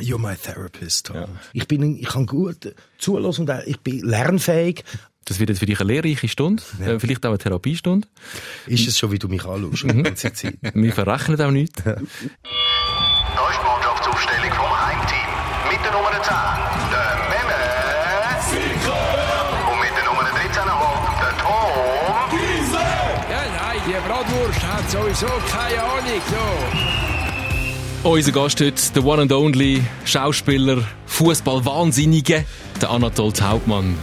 You're my therapist, Tom. Ja. Ich bin, ich kann gut zulassen und ich bin lernfähig. Das wird jetzt für dich eine lehrreiche Stunde, ja. Äh, vielleicht auch eine Therapiestunde. Ist es schon, wie du mich anschaust, die ganze Zeit. Wir verrechnen auch nichts. Da ist die Mannschaftsaufstellung vom Heimteam. Mit der Nummer 10, der Memme. Und mit der Nummer 13,5, der Tom. Giese! Ja, nein, die Bratwurst hat sowieso keine Ahnung. So. Unser Gast heute, der One and Only Schauspieler, Fußball-Wahnsinnige, der Anatol Hauptmann.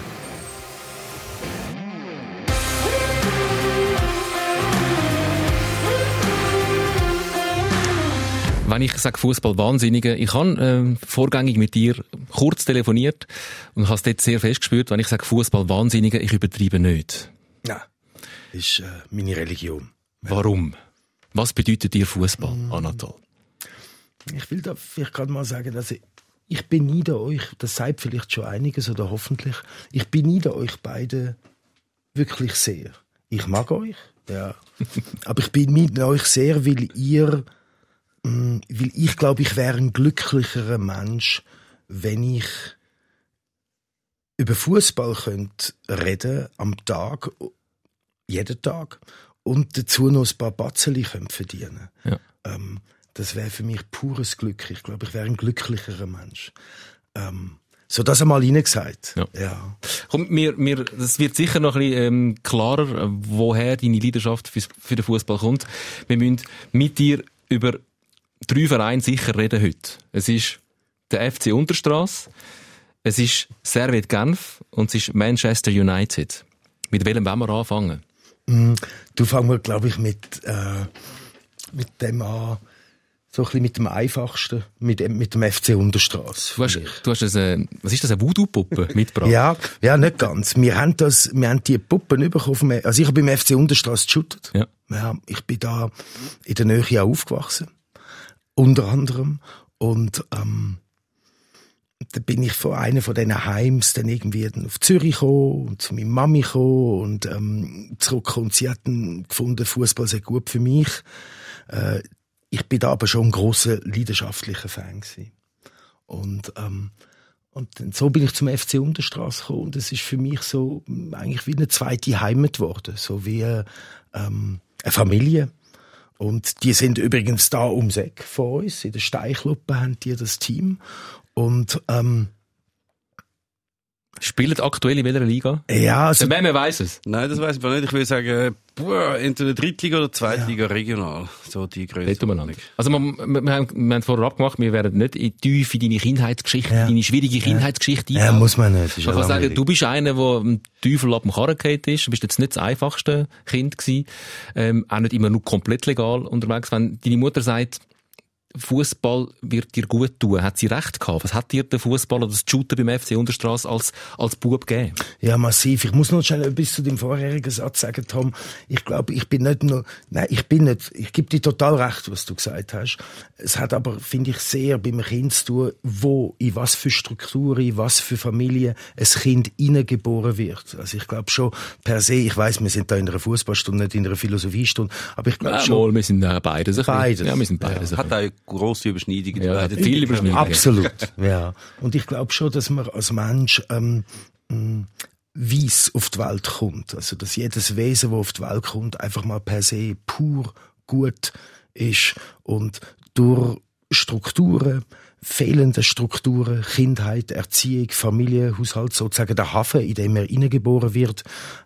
wenn ich sage Fußball Wahnsinnige, ich habe äh, vorgängig mit dir kurz telefoniert und habe es dort sehr fest gespürt, wenn ich sage Fußball Wahnsinnige, ich übertreibe nicht. Ja, ist äh, meine Religion. Warum? Was bedeutet dir Fußball, mm. Anatol? Ich will da vielleicht gerade mal sagen, dass ich, ich beneide euch, das sagt vielleicht schon einiges oder hoffentlich, ich beneide euch beide wirklich sehr. Ich mag euch, ja. Aber ich beneide euch sehr, weil ihr Mm, weil ich glaube, ich wäre ein glücklicherer Mensch, wenn ich über Fußball könnte reden am Tag, jeden Tag und dazu noch ein paar Batzeli verdienen. Ja. Ähm, das wäre für mich pures Glück. Ich glaube, ich wäre ein glücklicherer Mensch. Ähm, so das einmal gesagt. Ja. ja. Komm, mir, mir, das wird sicher noch ein bisschen ähm, klarer, woher deine Leidenschaft für, für den Fußball kommt. Wir müssen mit dir über drei Vereine sicher reden heute. Es ist der FC Unterstrasse, es ist Servet Genf und es ist Manchester United. Mit welchem wollen wir anfangen? Mm, du fangen wir, glaube ich, mit, äh, mit dem an, so ein bisschen mit dem einfachsten, mit, mit dem FC Unterstrasse. Du hast, du hast eine, was ist das, eine Voodoo-Puppe mitgebracht? ja, ja, nicht ganz. Wir haben das, wir haben die Puppen bekommen. Also ich habe beim FC Unterstrasse geshootet. Ja. ja. Ich bin da in der Nähe aufgewachsen unter anderem. Und ähm, da bin ich von einer von diesen Heims dann irgendwie auf Zürich gekommen und zu meiner Mami gekommen und ähm, zurückgekommen. Und sie hatten gefunden, Fußball sei gut für mich. Äh, ich bin da aber schon ein großer leidenschaftlicher Fan gewesen. Und ähm, und so bin ich zum FC Unterstraße gekommen und es ist für mich so eigentlich wie eine zweite Heimat geworden, so wie ähm, eine Familie. Und die sind übrigens da ums Eck von uns. In der Steichluppe haben die das Team. Und, ähm, Spielen aktuell in welcher Liga? Ja, also, Der Meme weiss es. Nein, das weiß ich nicht. Ich würde sagen, boah, entweder Drittliga oder Zweitliga ja. regional. So die Größe. Also, wir, wir, wir, haben, wir haben vorher abgemacht, wir werden nicht in tief in deine Kindheitsgeschichte, ja. deine schwierige Kindheitsgeschichte ja. ja, muss man nicht. Ich kann sagen, du bist einer, der im Teufel ab dem Karren ist. Du bist jetzt nicht das einfachste Kind gewesen. Ähm, auch nicht immer nur komplett legal unterwegs. Wenn deine Mutter sagt, Fußball wird dir gut tun. Hat sie recht gehabt? Was hat dir der Fußball oder das Shooter beim FC Unterstraße als, als Bub gegeben? Ja, massiv. Ich muss noch schnell bis zu dem vorherigen Satz sagen, Tom. Ich glaube, ich bin nicht nur, nein, ich bin nicht, ich gebe dir total recht, was du gesagt hast. Es hat aber, finde ich, sehr beim Kind zu tun, wo, in was für Struktur, in was für Familie ein Kind hineingeboren wird. Also ich glaube schon per se, ich weiß, wir sind da in einer Fußballstunde, nicht in einer Philosophiestunde, aber ich glaube ja, schon. Mal, wir sind äh, beides. Beides. Ja, wir sind beides. Ja. Hat grosse Überschneidungen. Ja, viele Überschneidungen. Absolut, ja. Und ich glaube schon, dass man als Mensch ähm, weiss auf die Welt kommt. Also, dass jedes Wesen, das auf die Welt kommt, einfach mal per se pur gut ist und durch Strukturen, fehlende Strukturen, Kindheit, Erziehung, Familie, Haushalt, sozusagen der Hafen, in dem er hineingeboren wird,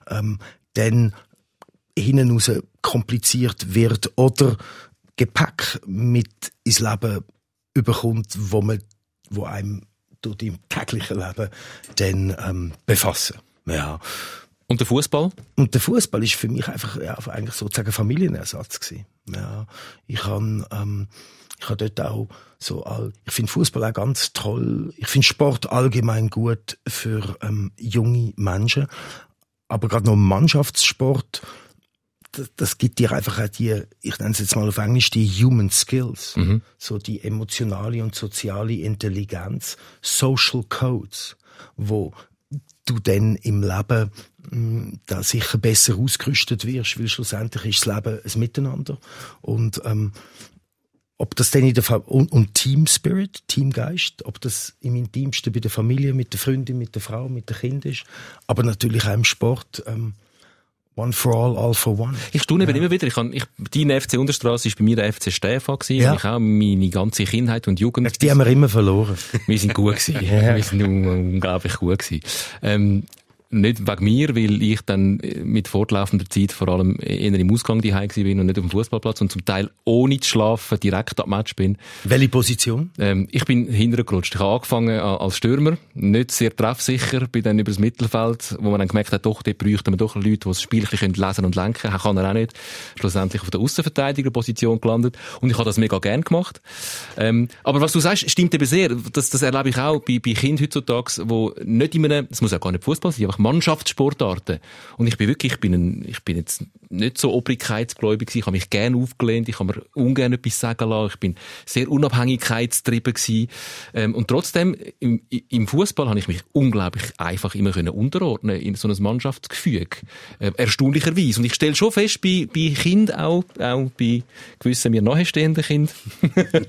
ähm, dann hinten raus kompliziert wird oder Gepäck mit ins Leben überkommt, wo man, wo einem durch im täglichen Leben dann ähm, befassen. Ja. Und der Fußball? Und der Fußball ist für mich einfach ja, eigentlich sozusagen Familienersatz gewesen. Ja, ich habe ähm, ich habe dort auch so all, ich finde Fußball auch ganz toll. Ich finde Sport allgemein gut für ähm, junge Menschen, aber gerade noch Mannschaftssport das, gibt dir einfach auch die, ich nenne es jetzt mal auf Englisch, die Human Skills. Mhm. So die emotionale und soziale Intelligenz, Social Codes, wo du dann im Leben hm, da sicher besser ausgerüstet wirst, weil schlussendlich ist das Leben ein Miteinander. Und ähm, ob das denn in der Fa und, und Team Spirit, Teamgeist, ob das im Intimsten bei der Familie, mit der Freundin, mit der Frau, mit dem Kind ist, aber natürlich auch im Sport. Ähm, One for all, all for one. Ich staune ja. immer wieder. Ich kann, ich, dein FC Unterstrasse ist bei mir der FC Stefan gewesen. Ja. Und ich auch meine ganze Kindheit und Jugend. Die haben wir immer verloren. Wir sind gut gewesen. ja. Wir sind unglaublich gut gewesen. Ähm, nicht wegen mir, weil ich dann mit fortlaufender Zeit vor allem eher im Ausgang die bin und nicht auf dem Fußballplatz und zum Teil ohne zu schlafen direkt am Match bin. Welche Position? Ähm, ich bin hintergerutscht. Ich habe angefangen als Stürmer, nicht sehr treffsicher, bin dann über das Mittelfeld, wo man dann gemerkt hat, doch, dort bräuchten wir doch Leute, die das Spiel lesen und lenken können. Kann er auch nicht. Schlussendlich auf der Außenverteidigerposition gelandet und ich habe das mega gern gemacht. Ähm, aber was du sagst, stimmt eben sehr. Das, das erlebe ich auch bei, bei Kindern heutzutage, wo nicht in einem, es muss auch gar nicht Fußball sein, einfach Mannschaftssportarten. Und ich bin wirklich, ich bin, ein, ich bin jetzt nicht so obrigkeitsgläubig ich habe mich gerne aufgelehnt, ich habe mir ungern etwas sagen lassen, ich bin sehr unabhängigkeitstrieben gewesen. Ähm, und trotzdem, im, im Fußball habe ich mich unglaublich einfach immer können unterordnen in so ein Mannschaftsgefüge. Äh, erstaunlicherweise. Und ich stelle schon fest, bei, bei Kindern auch, auch bei gewissen mir nahestehenden Kindern,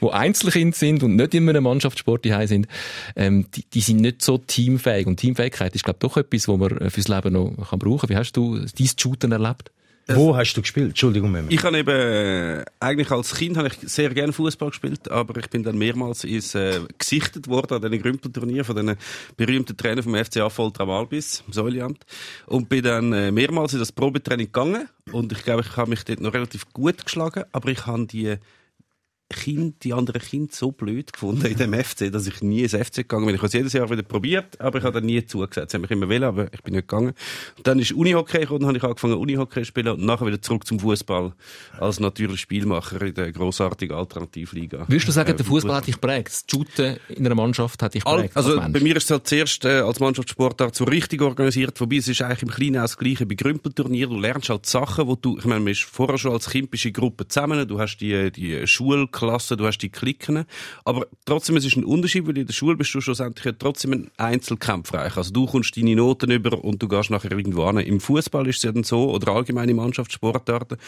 wo Einzelkind sind und nicht in einem Mannschaftssport sind, ähm, die, die sind nicht so teamfähig. Und Teamfähigkeit ist, glaube ich, doch etwas, was man fürs Leben noch kann brauchen kann. Wie hast du dein Shooten erlebt? Wo hast du gespielt? Entschuldigung, Mehmet. Ich habe eben, äh, eigentlich als Kind habe ich sehr gerne Fußball gespielt, aber ich bin dann mehrmals ins, äh, gesichtet worden an diesen Grümpelturnier von den berühmten Trainer vom FCA Voltram Albis, im Säuliamt. Und bin dann äh, mehrmals in das Probetraining gegangen. Und ich glaube, ich habe mich dort noch relativ gut geschlagen, aber ich habe die Kind, die anderen Kinder so blöd gefunden in dem FC, dass ich nie ins FC gegangen bin. Ich habe es jedes Jahr wieder probiert, aber ich habe dann nie zugesagt. Sie haben mich immer wählen, aber ich bin nicht gegangen. Und dann ist Unihockey gekommen, dann habe ich angefangen Unihockey zu spielen und nachher wieder zurück zum Fußball als natürlicher Spielmacher in der grossartigen Alternativliga. Würdest du sagen, der Fußball hat dich geprägt? Das Shooten in einer Mannschaft hat dich geprägt? Also bei mir ist es halt zuerst äh, als Mannschaftssportart so richtig organisiert, wobei es ist eigentlich im Kleinen auch das Gleiche bei Grümpelturnier. Du lernst halt Sachen, wo du, ich meine, man ist vorher schon als Kind bist in Gruppe zusammen, du hast die, die Schul Klasse, du hast die Klicken. Aber trotzdem, es ist ein Unterschied, weil in der Schule bist du schlussendlich trotzdem ein Einzelkämpfer. Also du kommst deine Noten über und du gehst nachher irgendwo hin. Im Fußball ist es ja dann so, oder allgemeine Mannschaftssportarten,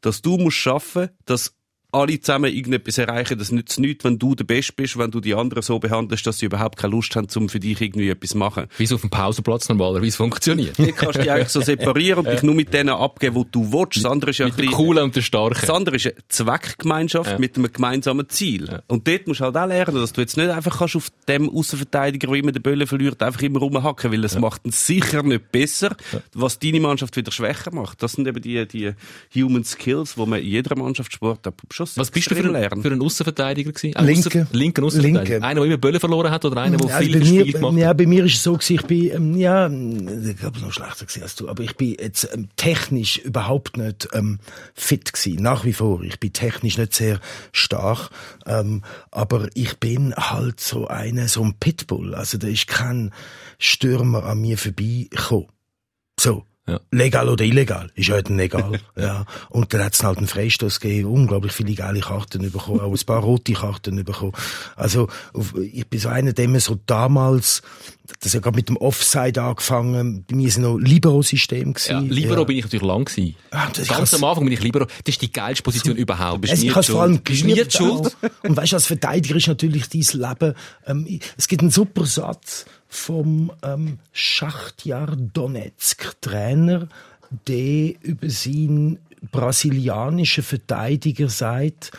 dass du musst schaffen, dass alle zusammen irgendetwas erreichen. Das nützt nichts, wenn du der Beste bist, wenn du die anderen so behandelst, dass sie überhaupt keine Lust haben, um für dich irgendwie etwas zu machen. Wie es auf dem Pausenplatz normalerweise funktioniert. Du kannst dich eigentlich so separieren und dich nur mit denen abgeben, wo du willst. Das andere ist ja mit ein Coolen und der Starken. Das andere ist eine Zweckgemeinschaft ja. mit einem gemeinsamen Ziel. Ja. Und dort musst du halt auch lernen, dass du jetzt nicht einfach kannst auf dem Außenverteidiger, der immer den Böllen verliert, einfach immer rumhacken, weil das ja. macht ihn sicher nicht besser, was deine Mannschaft wieder schwächer macht. Das sind eben die, die Human Skills, die man in jeder Mannschaftssport Was bist du für, ein, für einen Außenverteidiger gewesen? Ein Linke. linken Außenverteidiger. Einer, der immer Böllen verloren hat oder einer, der ja, viel also Spiel gemacht hat? Ja, bei mir ist es so gewesen, ich bin, ähm, ja, ich glaube noch schlechter gewesen als du, aber ich bin jetzt ähm, technisch überhaupt nicht ähm, fit gewesen. Nach wie vor. Ich bin technisch nicht sehr stark, ähm, aber ich bin halt so eine, so ein Pitbull. Also da ist kein Stürmer an mir vorbeigekommen. So. Ja. Legal oder illegal, ist halt legal. ja. Und dann hat es halt einen Freistoß gegeben, unglaublich viele geile Karten bekommen, auch ein paar rote Karten bekommen. Also, ich bin so einer, dem so damals, das hat gerade mit dem Offside angefangen, bei mir ist noch Libero-System gewesen. Ja, Libero ja. bin ich natürlich lang gewesen. Ah, Ganz am Anfang bin ich Libero. Das ist die geilste Position so, überhaupt. Bist also, ich vor allem schuld. Und weißt du, als Verteidiger ist natürlich dein Leben, ähm, es gibt einen super Satz, vom ähm, Schachtjar Donetsk Trainer, der über seinen brasilianischen Verteidiger sagt,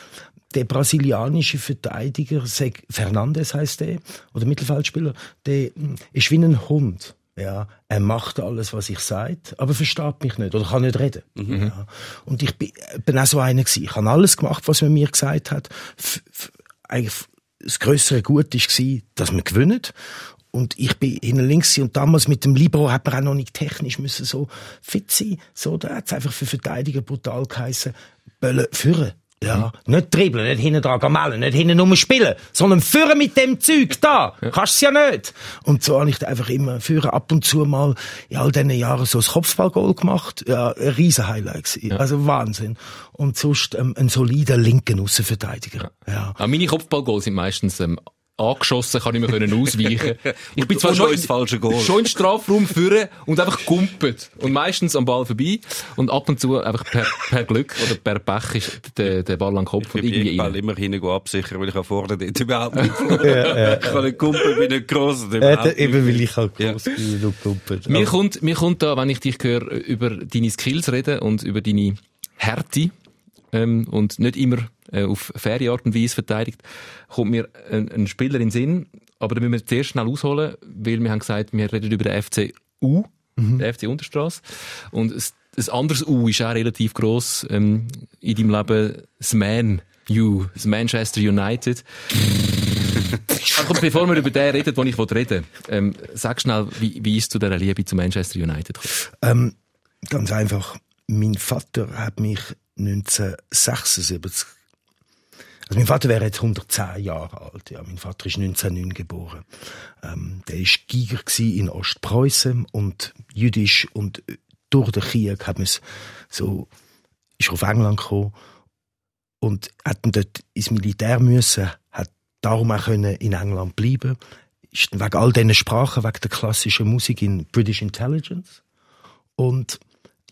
der brasilianische Verteidiger, Fernandes heißt der, oder Mittelfeldspieler, der hm, ist wie ein Hund. Ja, er macht alles, was ich sage, aber versteht mich nicht oder kann nicht reden. Mhm. Ja. Und ich bin, bin auch so einer gewesen. Ich habe alles gemacht, was man mir gesagt hat. F eigentlich das größere Gut war, dass wir gewinnen. Und ich bin hinten links und damals mit dem Libro hat man auch noch nicht technisch müssen so fit sein. So, da hat's einfach für Verteidiger brutal geheissen, Böllen führen. Ja, mhm. nicht dribbeln, nicht hinten dran gamellen, nicht hinten nur spielen, sondern führen mit dem Zeug da. Ja. Kannst ja nicht. Und so habe ich einfach immer führen ab und zu mal in all diesen Jahren so ein Kopfballgoal gemacht. Ja, ein riesen Highlight. Ja. Also Wahnsinn. Und sonst ähm, ein solider linken Außenverteidiger. Ja. ja. meine Kopfballgoals sind meistens ähm, angeschossen, kann ich mir können ausweichen. Ich bin Und- zwar und schon, noch ins falsche Goal. schon im Strafraum führen und einfach gumpet. Und meistens am Ball vorbei. Und ab und zu einfach per, per Glück oder per Pech ist der, der Ball an den Kopf und Ich bin irgendwie rein. immer hinten absichern, weil ich auch vorne dort überhaupt nicht ja, Ich kann nicht kumpeln, bin nicht gross. und Äh, eben, weil ich halt Ja. groß bin und kumpelt. Mir kommt, mir kommt da, wenn ich dich höre, über deine Skills reden und über deine Härte, ähm, und nicht immer äh, auf faire Art und Weise verteidigt, kommt mir ein, ein Spieler in den Sinn, aber da müssen wir zuerst schnell ausholen, weil wir haben gesagt, wir reden über den FC U, den FC Unterstrasse. Und es, ein anderes U ist auch relativ gross ähm, in deinem Leben, das Man U, das Manchester United. Aber bevor wir über den reden, wo ich reden ähm, sag schnell, wie, wie ist zu dieser Liebe zu Manchester United gekommen? Ähm, ganz einfach. Mein Vater hat mich 1976 also mein Vater wäre jetzt 110 Jahre alt. Ja, mein Vater ist 1909 geboren. Ähm, der ist Giger in Ostpreußen und jüdisch und durch den Krieg hat man so ist auf England gekommen und hat dort ins Militär müssen, hat darum auch können in England bleiben. Ist wegen all diesen Sprachen, wegen der klassischen Musik in British Intelligence und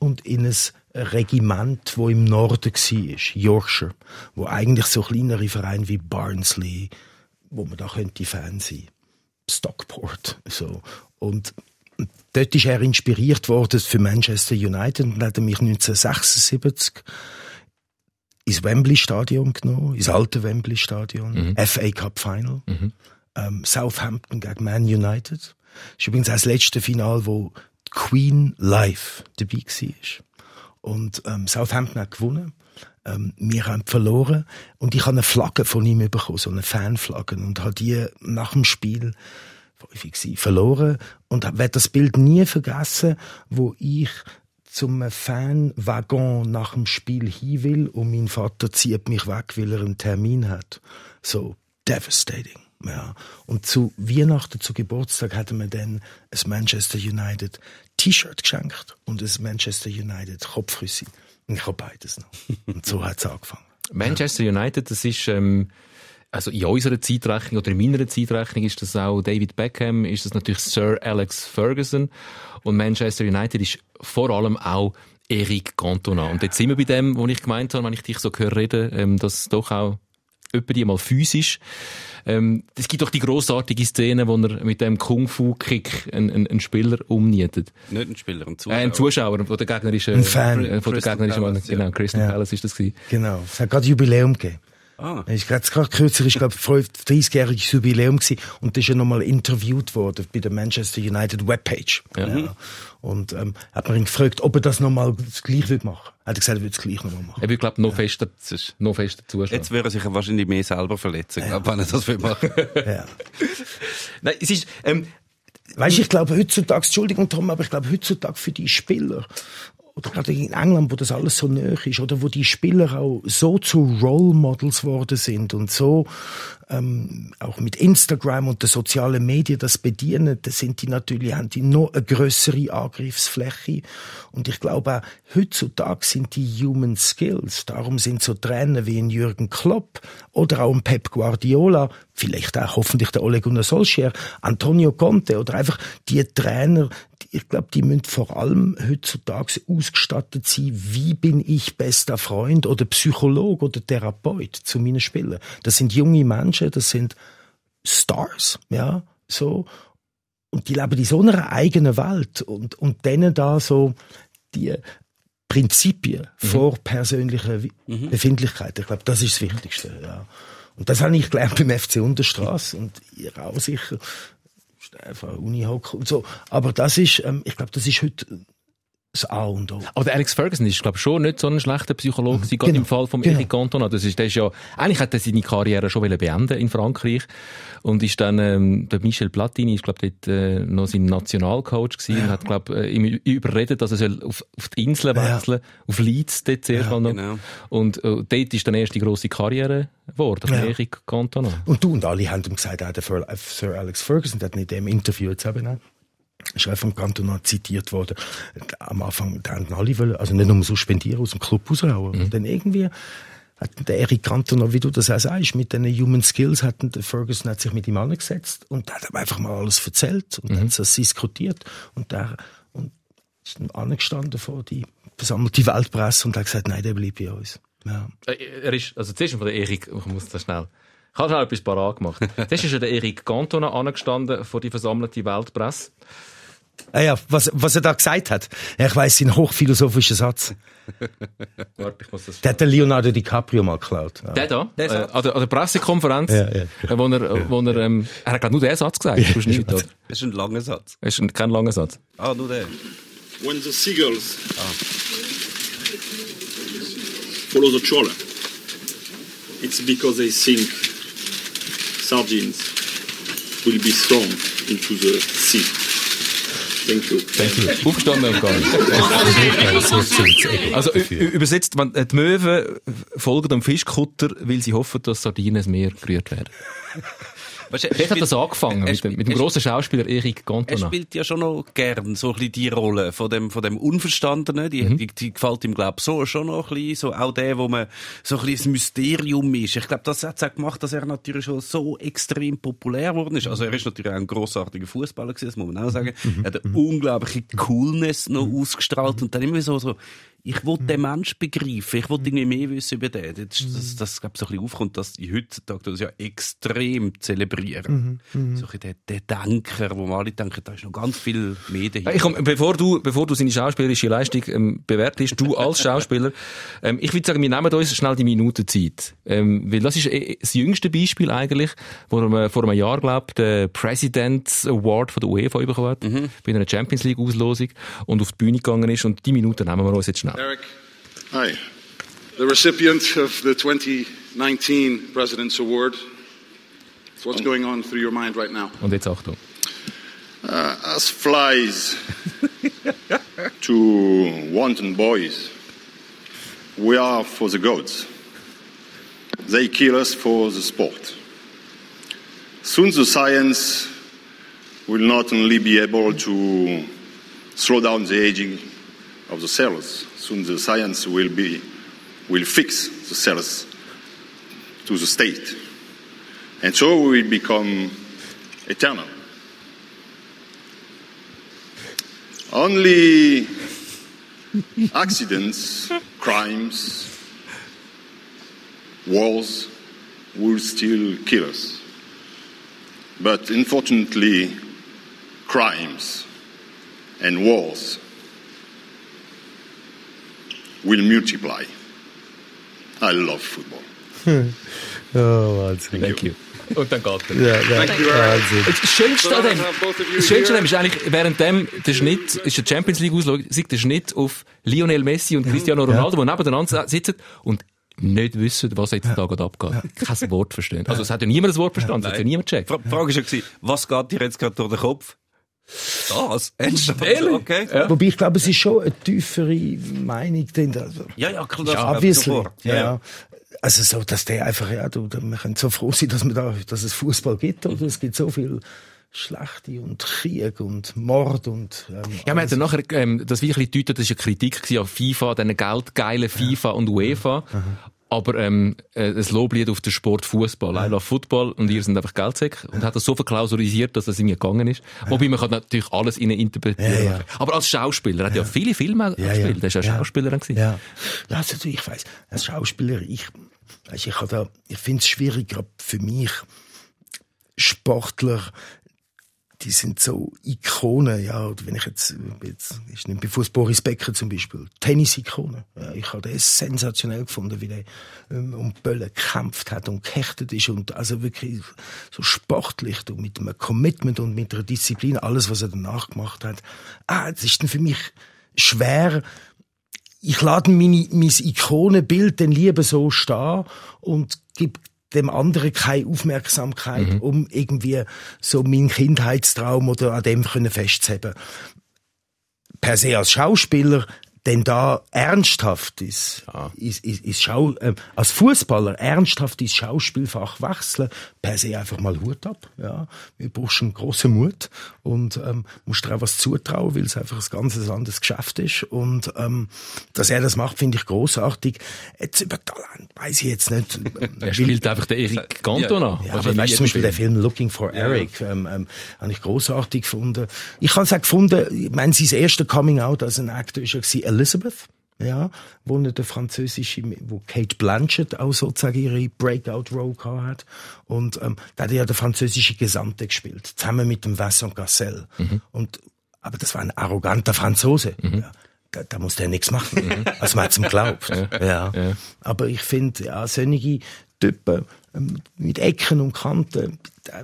und in ein Regiment, wo im Norden war, Yorkshire, wo eigentlich so kleinere Vereine wie Barnsley, wo man da könnte Fan sein, Stockport, so. Und dort ist er inspiriert worden für Manchester United und hat mich 1976 ins Wembley Stadion genommen, ins alte Wembley Stadion, FA Cup Final, ähm, Southampton gegen Man United. Das ist übrigens auch das letzte Final, wo Queen live dabei war. Und ähm, Southampton hat gewonnen. Ähm, wir haben verloren. Und ich habe eine Flagge von ihm bekommen, so eine Fanflagge. Und habe die nach dem Spiel sie verloren. Und werde das Bild nie vergessen, wo ich zum Fanwaggon nach dem Spiel hin will und mein Vater zieht mich weg, weil er einen Termin hat. So devastating. Ja. Und zu Weihnachten, zu Geburtstag, hat mir dann ein Manchester United T-Shirt geschenkt und ein Manchester United Kopfrüssi. Und ich habe beides noch. Und so hat es angefangen. Manchester United, das ist, ähm, also in unserer Zeitrechnung oder in meiner Zeitrechnung ist das auch David Beckham, ist das natürlich Sir Alex Ferguson und Manchester United ist vor allem auch Eric Cantona. Und jetzt sind wir bei dem, wo ich gemeint habe, wenn ich dich so höre reden, ähm, dass doch auch etwa die mal physisch. Ähm, es gibt doch die grossartige Szene, wo er mit dem Kung-Fu-Kick einen, einen, einen Spieler umnietet. Nicht ein Spieler, ein Äh, Zuschauer. ein Zuschauer, wo der gegnerische, Ein Fan. äh, von der Crystal gegnerischen Mann, Palace, ja. genau, Crystal Ja. Palace ist das gewesen. Genau. Es hat gerade Jubiläum gegeben. Ah. Gerade gerade kürzlich, ist glaube 30-jähriges Jubiläum gewesen und da ist er nochmal interviewt worden bei der Manchester United Webpage. Ja. Und ähm, hat man ihn gefragt, ob er das nochmal gleich würde machen. Hat er gesagt, er würde es gleich nochmal machen. Er wird, glaube noch fester, noch fester zuschauen. Jetzt würde er sich wahrscheinlich mehr selber verletzen, glaub, wenn er das will machen Ja. Nein, es ist, ähm, Weißt du, ich glaube heutzutage, Entschuldigung Tom, aber ich glaube heutzutage für die Spieler, oder gerade in England, wo das alles so nöch ist, oder wo die Spieler auch so zu Role Models worden sind und so ähm, auch mit Instagram und den sozialen Medien das bedienen, da sind die natürlich, haben die noch eine größere Angriffsfläche. Und ich glaube auch, heutzutage sind die Human Skills, darum sind so Trainer wie ein Jürgen Klopp oder auch ein Pep Guardiola, vielleicht auch hoffentlich der Ole Gunnar Solskjaer, Antonio Conte oder einfach die Trainer, ich glaube, die müssen vor allem heutzutage ausgestattet sein, wie bin ich bester Freund oder Psychologe oder Therapeut zu meinen Spielern. Das sind junge Menschen, das sind Stars, ja, so. Und die leben in so einer eigenen Welt und, und denen da so die Prinzipien vor persönlicher Wi- Befindlichkeit. Ich glaube, das ist das Wichtigste, ja. Und das habe ich gelernt beim FC Unterstrasse und ihr auch sicher. Ist Einfach Uni hocken und so. Aber das ist, ähm, ich glaube, das ist heute das A und O. aber der Alex Ferguson ist, glaube ich, schon nicht so ein schlechter Psychologe, gewesen, gerade Genau. im Fall von Genau. Eric Cantona. Das ist, der ist ja, eigentlich hat er seine Karriere schon beenden in Frankreich. Und ist dann, ähm, der Michel Platini ist, glaube ich, dort, äh, noch sein Nationalcoach gewesen und hat, glaube ich, äh, ihm überredet, dass er soll auf, auf die Inseln Ja. wechseln, auf Leeds dort zuerst mal noch. genau. Und, äh, dort ist dann erst die grosse Karriere geworden, von Ja. Eric Cantona. Und du und alle haben ihm gesagt, auch der äh, Sir Alex Ferguson, der hat in dem Interview jetzt eben auch, ist auch vom Kanton zitiert worden. Am Anfang, da haben alle wollen, also nicht nur suspendieren, aus dem Club raushauen. Und dann irgendwie hat der Eric Cantona, wie du das auch sagst, mit den Human Skills, hat der Ferguson hat sich mit ihm angesetzt und hat ihm einfach mal alles erzählt und mhm. hat das diskutiert und der und ist dann angestanden vor die versammelte Weltpresse und hat gesagt, nein, der bleibt bei uns. Ja. Äh, er ist, also zuerst von der Erik, ich muss das schnell. Ich habe schon etwas parat gemacht. Zuerst ist ja der Erik Cantona angestanden vor die versammelte Weltpresse. Ah ja, was, was er da gesagt hat. Ich weiss, sein hochphilosophischer Satz. Warte, ich muss das Der hat der Leonardo DiCaprio mal geklaut. Ja. Der da? Der äh, an, der, an der Pressekonferenz, ja, ja. Äh, wo er, wo er, ähm, er hat gerade nur den Satz gesagt. Ja, nicht, das ist ein langer Satz. Das ist kein langer Satz. Ah, nur der. When the seagulls ah. follow the trawler, it's because they think sardines will be thrown into the sea. Thank you. Thank you. Aufgestanden und gegangen. also übersetzt, wenn die Möwen folgen dem Fischkutter, weil sie hoffen, dass Sardinen ins Meer gerührt werden. Weißt, er hat das angefangen mit, dem, mit dem grossen Schauspieler Eric Cantona. Er spielt ja schon noch gern so ein bisschen die Rolle von dem, von dem Unverstandenen. Die, mhm. die, die gefällt ihm, glaube ich, so schon noch ein bisschen. So auch der, wo man so ein bisschen ein Mysterium ist. Ich glaube, das hat es auch gemacht, dass er natürlich schon so extrem populär geworden ist. Also er ist natürlich auch ein grossartiger Fußballer gewesen, das muss man auch sagen. Mhm. Er hat eine mhm. unglaubliche Coolness noch ausgestrahlt und dann immer so, so ich will den Mensch begreifen, ich will irgendwie mehr wissen über den. Das, das, das glaube ich, so ein bisschen aufkommt, dass ich heutzutage das ja extrem zelebrieren. Mhm. mhm. So ein der, der Denker, wo man alle denken, da ist noch ganz viel mehr dahinter. Ich komm, bevor du, bevor du seine schauspielerische Leistung ähm, bewertest, du als Schauspieler, ähm, ich würde sagen, wir nehmen uns schnell die Minute Zeit. Ähm, weil das ist äh, das jüngste Beispiel eigentlich, wo er vor einem Jahr, glaube ich, den President's Award von der UEFA bekommen hat, mhm. bei einer Champions League Auslosung und auf die Bühne gegangen ist und die Minute nehmen wir uns jetzt schnell. Eric, hi. The recipient of the 2019 President's Award. So what's going on through your mind right now? Und jetzt Achtung. Uh, as flies to wanton boys, we are for the gods. They kill us for the sport. Soon the science will not only be able to slow down the aging of the cells, soon the science will be will fix the cells to the state. And so we will become eternal. Only accidents, crimes, wars will still kill us. But unfortunately, crimes and wars will multiply. I love football. oh, Wahnsinn. Thank you. Und dann geht er. Ja, ja. Wahnsinn. Das Schönste an dem, das Schönste an dem ist eigentlich, währenddem der Schnitt, ist der Champions League Auslösung, der Schnitt auf Lionel Messi und Cristiano Ronaldo, die nebeneinander sitzen und nicht wissen, was jetzt da gerade abgeht. Kein Wort verstehen. Also es hat ja niemand das Wort verstanden, es hat ja niemand gecheckt. Die Frage war ja, was geht dir jetzt gerade durch den Kopf? Das? Ernsthaft? Okay. Ja. Wobei ich glaube, es ist schon eine tiefere Meinung drin. Also, ja, ja, klar. Ja, obviously. Ja. ja. Also so, dass der einfach, ja, du, wir können so froh sein, dass, wir da, dass es Fußball gibt. Oder? Es gibt so viel Schlechte und Krieg und Mord und ähm, ja, man hat dann nachher ähm, das wirklich deutet, das ist eine Kritik an FIFA, diesen geldgeilen FIFA ja. und UEFA. Mhm. Aber ähm, äh, ein Loblied auf den Sport Fußball. Ja. I love Football und ihr sind einfach Geldsäcke. Und hat das so verklausurisiert, dass das irgendwie gegangen ist. Ja. Wobei man kann natürlich alles in interpretieren. Ja, ja. Aber als Schauspieler, er hat ja, viele Filme gespielt. Er ist ja Schauspieler. Ja, also, ich weiss, als Schauspieler, ich, ich, ich finde es schwierig, gerade für mich, Sportler die sind so Ikonen, ja, oder wenn ich jetzt, jetzt ich nehme bewusst Boris Becker zum Beispiel, Tennis-Ikone. Ja, ich habe das sensationell gefunden, wie der ähm, um Böllen gekämpft hat und gehechtet ist und also wirklich so sportlich und mit einem Commitment und mit einer Disziplin, alles, was er danach gemacht hat. Ah, das ist dann für mich schwer, ich lade meine, mein Ikonenbild dann lieber so stehen und gebe dem anderen keine Aufmerksamkeit, mhm. um irgendwie so meinen Kindheitstraum oder an dem können festzuheben. Per se als Schauspieler denn da ernsthaft ist, ja. ist, ist, ist Schau, äh, als Fußballer ernsthaft ins Schauspielfach wechseln, per se einfach mal Hut ab. Ja, wir brauchen großen Mut und ähm, musst dir auch was zutrauen, weil es einfach ein ganz anderes Geschäft ist. Und ähm, dass er das macht, finde ich großartig. Jetzt über Talent weiß ich jetzt nicht. er spielt einfach den Eric Cantona. Ja, ja aber weißt, zum Beispiel der Film Looking for Eric ähm, ähm, habe ich großartig gefunden. Ich habe es auch gefunden. Ich meine, sein erster Coming Out als ein Actor ist ja Elizabeth ja, wo der französische, wo Kate Blanchett auch sozusagen ihre Breakout-Role hat. Und ähm, da hat ja der französische Gesandte gespielt, zusammen mit dem Vincent Cassel. Mhm. Und, aber das war ein arroganter Franzose. Mhm. Ja, da, da musste er nichts machen. Mhm. Also man hat's ihm geglaubt. Ja. ja. ja. Aber ich finde, ja, solche Typen mit Ecken und Kanten,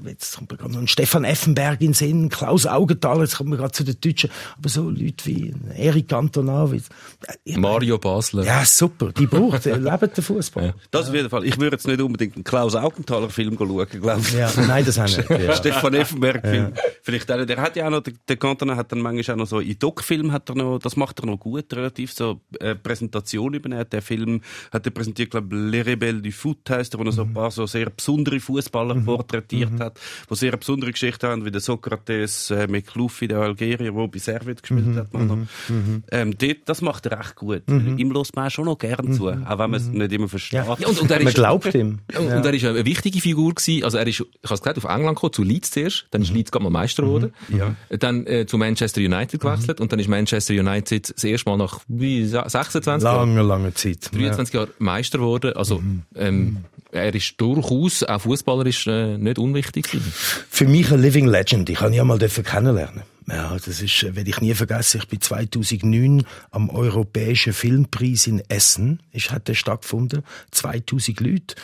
jetzt kommt mir gerade noch ein Stefan Effenberg in den Sinn, Klaus Augenthaler, jetzt kommt mir gerade zu den Deutschen, aber so Leute wie Erik Cantona, wie, äh, Mario Basler. Ja, super, die braucht, leben den Fußball. Ja. Das auf jeden Fall. Ich würde jetzt nicht unbedingt einen Klaus Augenthaler Film schauen, glaube ich. Ja, nein, das haben wir ja. Stefan Effenberg Film. Ja. Vielleicht einer, der hat ja auch noch, der, Cantona hat dann manchmal auch noch so, in Doc-Film hat er noch, das macht er noch gut, relativ so, äh, Präsentation übernehmen. Der Film hat er präsentiert, glaube ich, Les Rebelles du Foot heisst er, wo er so ein paar so sehr besondere Fußballer mhm. porträtiert mhm. hat, die sehr besondere Geschichten haben, wie der Sokrates äh, McLuffy, der Algerier, der bei Servet gespielt mhm. hat. Mhm. mhm. Ähm, dort, das macht er recht gut. Mhm. Ihm lässt man schon noch gern zu, auch wenn man es nicht immer versteht. Ja. Ja, und, und er man ist, glaubt ihm. Und, ja. und er ist eine wichtige Figur gewesen. Also er ist, ich habe es gesagt, auf England gekommen, zu Leeds zuerst, dann ist Leeds mal Meister geworden, ja. dann äh, zu Manchester United gewechselt und dann ist Manchester United das erste Mal nach wie, 26 Jahren? Lange, lange Zeit. 23 Jahre Meister geworden. Also ähm, er ist durchaus auch fußballerisch äh, nicht unwichtig gewesen. Für mich ein Living Legend. Ich habe ihn ja mal kennenlernen. Ja, das ist, äh, werde ich nie vergessen. Ich bin 2009 am Europäischen Filmpreis in Essen. Ich hatte stattgefunden. 2000 Leute,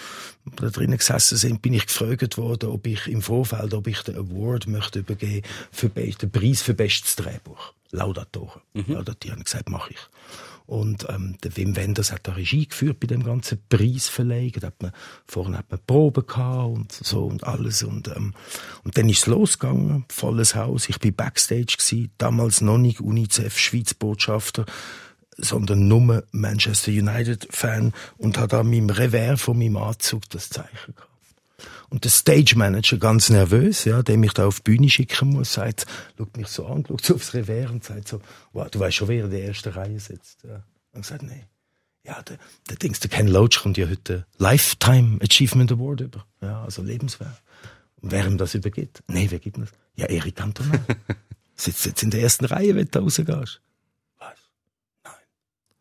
da drinnen gesessen sind, bin ich gefragt worden, ob ich im Vorfeld, ob ich den Award möchte übergeben für den Preis für bestes Drehbuch. Laudatoren. Mhm. Die haben gesagt, mache ich. Und ähm, der Wim Wenders hat da Regie geführt bei dem ganzen Preisverleih. Da hat man, vorne hat man Proben gehabt und so und alles. Und, ähm, und dann ist losgegangen, volles Haus. Ich bin Backstage gewesen, damals noch nicht UNICEF Schweiz Botschafter sondern nur Manchester United Fan und hat an meinem Revers von meinem Anzug das Zeichen gehabt. Und der Stage Manager, ganz nervös, ja, der mich da auf die Bühne schicken muss, sagt, schaut mich so an, schaut so aufs Revers und sagt so, wow, du weißt schon, wer in der ersten Reihe sitzt. Ja. Und sagt, nee. Ja, der, der Dings, der Ken Loach kommt ja heute Lifetime Achievement Award über. Ja, also lebenswert. Und wer ihm das übergibt? Nee, wer gibt das? Ja, Erik Cantona. Sitzt jetzt in der ersten Reihe, wenn du rausgehst. Was? Nein.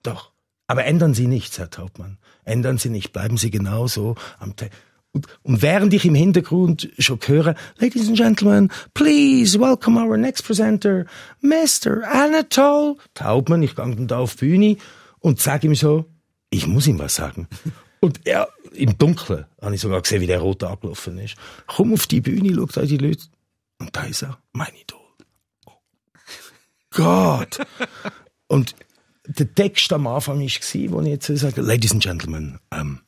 Doch. Aber ändern Sie nichts, Herr Taubmann. Ändern Sie nicht. Bleiben Sie genauso am Te und, während ich im Hintergrund schon höre, Ladies and Gentlemen, please welcome our next presenter, Mr. Anatole Taubmann. Ich gehe dann da auf die Bühne und sage ihm so, ich muss ihm was sagen. Und er, im Dunkeln, habe ich sogar gesehen, wie der Rot angelaufen ist. Komm auf die Bühne, schaut da die Leute. Und da ist er, mein Idol. Gott! und der Text am Anfang war, wo ich jetzt sage, Ladies and Gentlemen, um,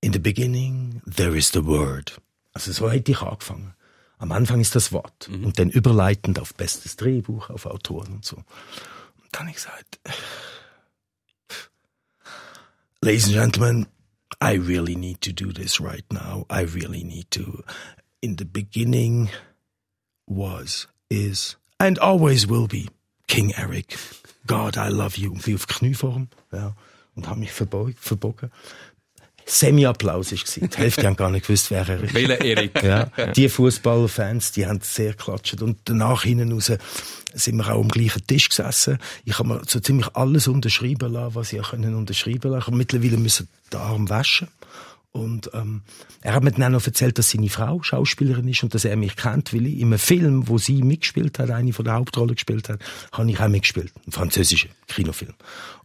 In the beginning, there is the word. Also so hätte ich angefangen. Am Anfang ist das Wort. Mhm. Und dann überleitend auf bestes Drehbuch, auf Autoren und so. Und dann ich gesagt, Ladies and Gentlemen, I really need to do this right now. I really need to. In the beginning was, is, and always will be King Eric. God, I love you. Und bin auf Knie vor ihm, ja, und habe mich verbogen. Semi-Applaus war. Die Hälfte haben gar nicht gewusst, wer er ist. Welcher Erik. Ja, die Fußballfans, die haben sehr geklatscht. Und danach hinten raus sind wir auch am gleichen Tisch gesessen. Ich habe mir so ziemlich alles unterschreiben lassen, was ich unterschreiben lassen. Mittlerweile müssen die Arme waschen. Und ähm, er hat mir dann auch noch erzählt, dass seine Frau Schauspielerin ist und dass er mich kennt, weil ich in einem Film, wo sie mitgespielt hat, eine von der Hauptrollen gespielt hat, habe ich auch mitgespielt. Ein französischer Kinofilm.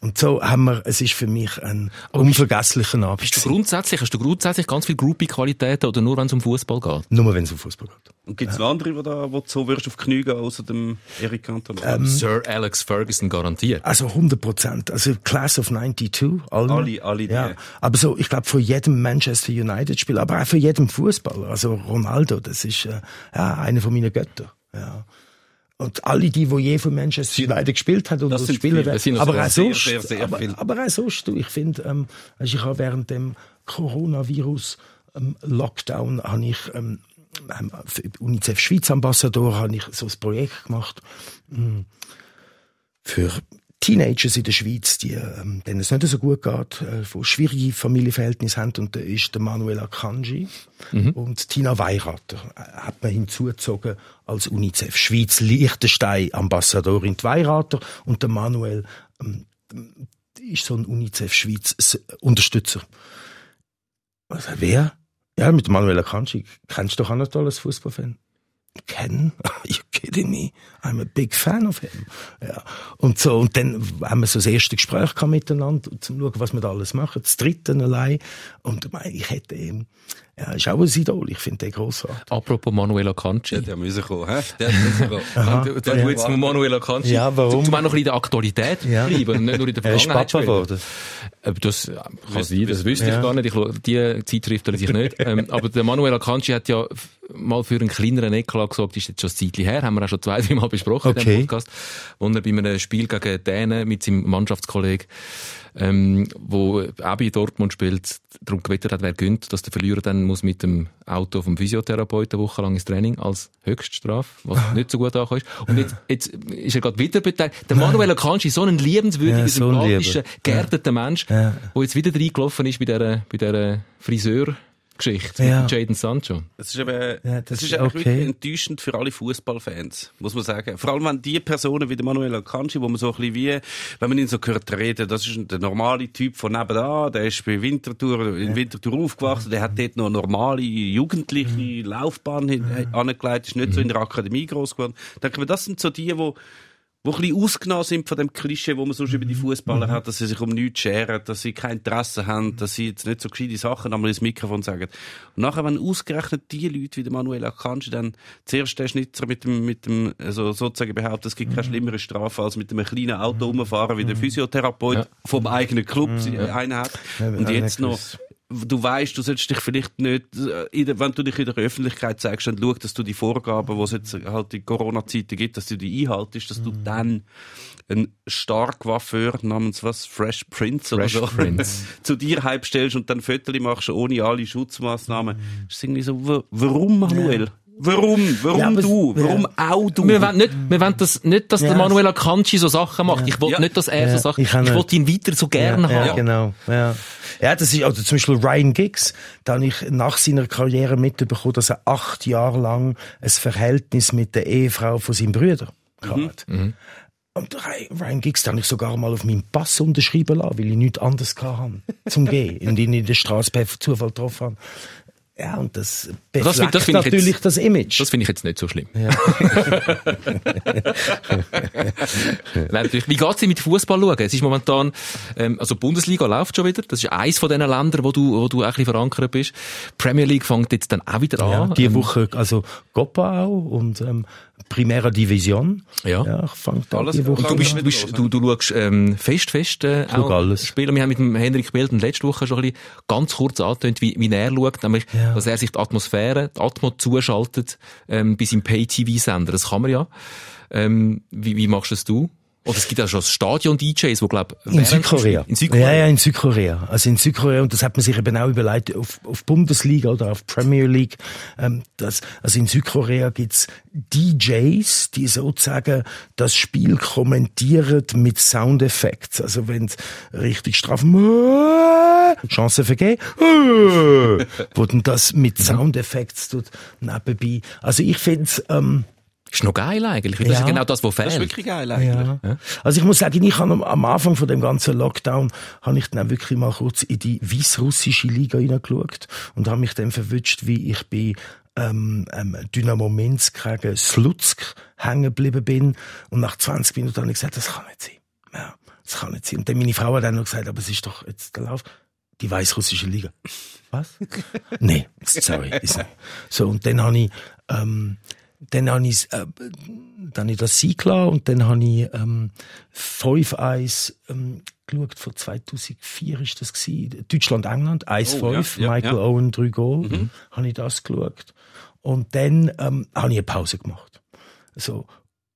Und so haben wir, es ist für mich ein unvergesslicher Abend. Bist du grundsätzlich, hast du grundsätzlich ganz viel Groupie-Qualitäten oder nur wenn es um Fußball geht? Nur wenn es um Fußball geht. Und gibt es ja. andere, die da, wo du so wirst auf die Knie gehen, außer dem Eric Cantona? Ähm, Sir Alex Ferguson garantiert. Also 100 Prozent. Also Class of 92, alle. Alle, alle ja. Die. Aber so, ich glaube, von jedem Manchester United-Spieler, aber auch von jedem Fußballer. Also Ronaldo, das ist äh, ja, einer von meinen Göttern. Ja. Und alle die, die je von Manchester United gespielt haben und Das sind spielen werden. Das sind Aber auch sonst, sehr, sehr aber, aber auch sonst, ich finde, ähm, weisst, ich habe während dem Coronavirus ähm, Lockdown habe ich ähm, ähm, für UNICEF Schweiz Ambassador habe ich so ein Projekt gemacht mh, für Teenagers in der Schweiz, die, ähm, denen es nicht so gut geht, äh, die schwierige Familienverhältnisse haben. Und da ist der Manuel Akanji und Tina Weirater äh, hat man hinzugezogen als UNICEF Schweiz Liechtenstein Ambassadorin die Weirater und der Manuel ähm, ist so ein UNICEF Schweiz S- Unterstützer. Also, wer? Ja, mit Manuel Akanji. Kennst du doch auch nicht als Fußballfan? Ken? You kidding me? I'm a big fan of him. Ja. Und so, und dann haben wir so das erste Gespräch miteinander, um zu schauen, was wir da alles machen. Das dritte allein. Und ich hätte ihm, ja, ist auch ein Idol. Ich finde den grossartig. Apropos Manuel Akanji. Der müssen kommen, hä? Der müssen kommen. Du, du jetzt mal Manuel Akanji. Ja, warum? Zum auch noch ein bisschen in der Aktualität Ja. bleiben nicht nur in der Er ist Vergangenheit Papa geworden. Äh, Das äh, kann sein, das wüsste ich Ja. gar nicht. Ich, schaue- die Zeit trifft er sich nicht. ähm, aber der Manuel Akanji hat ja mal für einen kleineren Eklat gesagt, ist jetzt schon ein Zeitchen her, haben wir auch schon zwei, drei Mal besprochen in Okay. diesem Podcast, wo er bei einem Spiel gegen Dänen mit seinem Mannschaftskollegen ähm, wo bei Dortmund spielt, darum gewettet hat, wer gönnt, dass der Verlierer dann muss mit dem Auto vom Physiotherapeuten eine Woche lang ins Training als Höchststrafe, was nicht so gut angekommen ist. Und jetzt, jetzt ist er gerade wieder beteiligt. Der Manuel Akanji, so ein liebenswürdiger, Ja, so sympathischer, Lieber. geerdeter Mensch, Ja. der jetzt wieder reingelaufen ist bei dieser, bei dieser Friseur-Geschichte Ja. mit Jaden Sancho. Das ist eben, Ja, das, das ist okay. wirklich enttäuschend für alle Fußballfans, muss man sagen. Vor allem wenn die Personen wie der Manuel Akanji, wo man so ein bisschen wie, wenn man ihn so hört reden, das ist der normale Typ von nebenan, der ist bei Winterthur, in Winterthur aufgewachsen, der hat dort noch eine normale jugendliche Laufbahn hin, äh, angelegt, ist nicht so in der Akademie groß geworden. Denke mir, das sind so die, wo wo ein bisschen ausgenommen sind von dem Klischee, wo man sonst über die Fußballer hat, dass sie sich um nichts scheren, dass sie kein Interesse haben, dass sie jetzt nicht so gescheite Sachen einmal ins Mikrofon sagen. Und nachher, wenn ausgerechnet die Leute wie der Manuel Akanji dann zuerst der Schnitzer mit dem, mit dem, also sozusagen behauptet, es gibt keine schlimmere Strafe, als mit einem kleinen Auto rumfahren, wie der Physiotherapeut Ja. vom eigenen Club sie- einen hat. Ja, Und jetzt noch. Du weißt, du solltest dich vielleicht nicht, äh, wenn du dich in der Öffentlichkeit zeigst, dann schau, dass du die Vorgaben, die es jetzt halt in Corona-Zeiten gibt, dass du die einhaltest, dass du Mhm. dann einen Starkwaffeur namens was, Fresh Prince Fresh oder so, Prince. zu dir heimstellst und dann Fotos machst ohne alle Schutzmaßnahmen. Das ist irgendwie so, wa- warum, Manuel? Warum? Warum Ja, du? ja. Warum auch du? Wir wollen nicht, wir wollen das, nicht, dass der Ja. Manuel Akanji so Sachen macht. Ich will Ja. nicht, dass er Ja. so Sachen, Ich ich, will ihn weiter so gerne ja, haben. Ja, genau. Ja. ja, das ist, also zum Beispiel Ryan Giggs, da habe ich nach seiner Karriere mitbekommen, dass er acht Jahre lang ein Verhältnis mit der Ehefrau von seinem Bruder hatte. Und Ryan- Giggs, habe ich sogar mal auf meinen Pass unterschrieben lassen, weil ich nichts anderes hatte zum Gehen und ihn in der Straße per Zufall getroffen habe. Ja, und das Das befleckt das find ich jetzt- natürlich das Image. Das finde ich jetzt nicht so schlimm. Nein, natürlich. Wie geht's dir mit Fußball schauen? Es ist momentan, ähm, also Bundesliga läuft schon wieder. Das ist eins von diesen Ländern, wo du, wo du ein bisschen verankert bist. Premier League fängt jetzt dann auch wieder ja, an. die Ähm, Woche, also Copa auch und ähm, Primera Division. Ja. ja fängt Alles- die Woche Und du, bist, du, bist, du, du schaust ähm, fest, fest äh, auch alles. Spiele. Wir haben mit dem Henrik Belden letzte Woche schon ein bisschen ganz kurz angetönt, wie, wie er schaut, nämlich, Ja. dass er sich die Atmosphäre, die Atmo zuschaltet ähm, bei seinem Pay-TV-Sender. Das kann man ja. Ähm, wie, wie machst das du? Oder es gibt ja schon Stadion-DJs, wo glaub In Südkorea. In Südkorea. Ja, ja, in Südkorea. Also in Südkorea, und das hat man sich eben auch überlegt, auf, auf Bundesliga oder auf Premier League. Ähm, das, also in Südkorea gibt's DJs, die sozusagen das Spiel kommentieren mit Soundeffekts. Also wenn richtig straff Chance vergeben, wo dann das mit Soundeffekts tut nebenbei. Also ich find's, ähm, Ist noch geil eigentlich. Das Ja. ist genau das, was fehlt. das ist wirklich geil eigentlich. ja. Also ich muss sagen, ich habe am, Anfang von dem ganzen Lockdown habe ich dann wirklich mal kurz in die weißrussische Liga hineingeschaut und habe mich dann verwünscht, wie ich bei ähm, ähm, Dynamo Minsk gegen Slutsk hängen geblieben bin und nach 20 Minuten habe ich gesagt, das kann nicht sein. Ja, das kann nicht sein. Und dann meine Frau hat dann noch gesagt, aber es ist doch jetzt der Lauf. Die weißrussische Liga. Was? nee, sorry. Ist nicht. So, und dann habe ich, ähm, dann habe ich, äh, dann habe ich das sein gelassen und dann habe ich ähm, 5-1 ähm, geschaut, von 2004 ist das gewesen. Deutschland-England, 1-5, Oh, ja, Michael ja. Owen, drei Goal, habe ich das geschaut. Und dann ähm, habe ich eine Pause gemacht. So.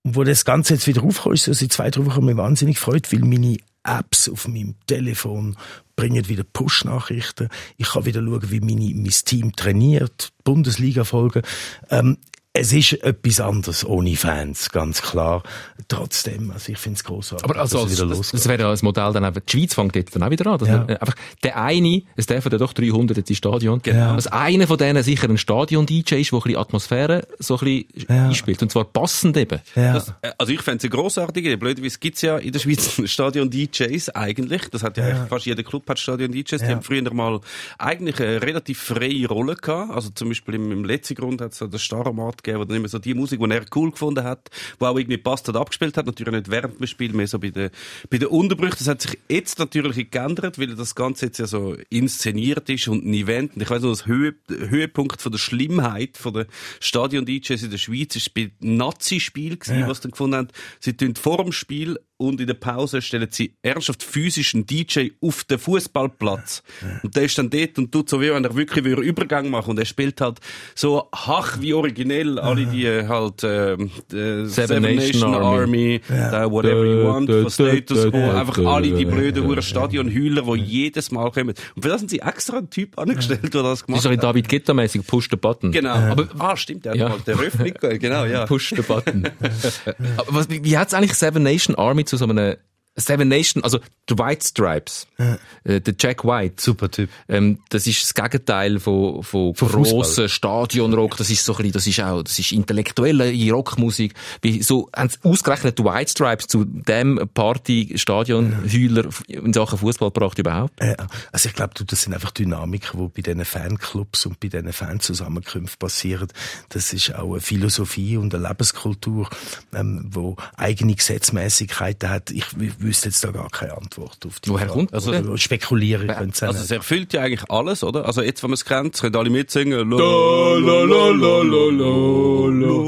Und wo das Ganze jetzt wieder aufkommt, ist, so seit zwei, drei Wochen mich wahnsinnig gefreut, weil meine Apps auf meinem Telefon bringen wieder Push-Nachrichten. Ich kann wieder schauen, wie meine, mein Team trainiert, Bundesliga-Folgen. Ähm, es ist etwas anderes ohne Fans, ganz klar. Trotzdem, also ich finde es großartig. Aber also, dass es als, wieder das, losgeht. das wäre ja ein Modell dann einfach, die Schweiz fängt jetzt dann auch wieder an. Dass Ja. man, äh, einfach, der eine, es dürfen ja doch 300 jetzt ins Stadion. Genau. Dass einer von denen sicher ein Stadion-DJ ist, der ein bisschen Atmosphäre so ein bisschen Ja. einspielt. Und zwar passend eben. ja. Das, äh, also ich fände es eine grossartige Idee. Blöderweise gibt's ja in der Schweiz Stadion-DJs eigentlich. Das hat ja, eigentlich fast jeder Club hat Stadion-DJs. Die Ja. haben früher mal eigentlich eine relativ freie Rolle gehabt. Also zum Beispiel im, im letzten Grund hat es so den Staromat gegeben, wo dann immer so die Musik, die er cool gefunden hat, wo auch irgendwie passt hat, abgespielt hat. Natürlich nicht während dem Spiel, mehr so bei den, bei den Unterbrüchen. Das hat sich jetzt natürlich geändert, weil das Ganze jetzt ja so inszeniert ist und ein Event. Und ich weiss noch, das Höhe, der Höhepunkt von der Schlimmheit von der Stadion-DJs in der Schweiz ist bei Nazi-Spiel gewesen, was sie dann gefunden haben. Sie tun vor dem Spiel und in der Pause stellen sie ernsthaft physisch einen DJ auf den Fußballplatz. Und der ist dann dort und tut so wie wenn er wirklich einen Übergang machen und er spielt halt so hach wie originell alle die äh, halt ähm, äh, Seven Nation Army. da Whatever You Want, von Status Quo, einfach alle die blöden dö, Uhr Stadionheuler, die jedes Mal kommen. Und für das haben sie extra einen Typ angestellt, der das Das gemacht ist so ein hat. David Guetta-mäßig, Push the Button. Genau. Aber, ah, stimmt, der Ja. hat mal der Öffnung, genau, ja. Push the Button. Aber was, wie, wie hat's eigentlich Seven Nation Army zu so einem Seven Nation, also die White Stripes, äh, der Jack White. Super Typ. Ähm, das ist das Gegenteil von, von, Von grossen. Stadionrock. Das ist so ein bisschen, das ist auch, das ist intellektuelle Rockmusik. Wie, so, haben sie ausgerechnet die White Stripes zu dem Party-Stadion-Heuler in Sachen Fußball gebracht überhaupt? Ja, also ich glaube, das sind einfach Dynamiken, die bei diesen Fanclubs und bei diesen Fanzusammenkünften passieren. Das ist auch eine Philosophie und eine Lebenskultur, ähm, wo eigene Gesetzmäßigkeiten hat. Ich w- wüsste jetzt da gar keine Antwort auf die Woher Frage. kommt das Oder denn? spekulieren können Sie Also es erfüllt ja eigentlich alles, oder? Also jetzt, wenn man es kennt, können alle mitsingen.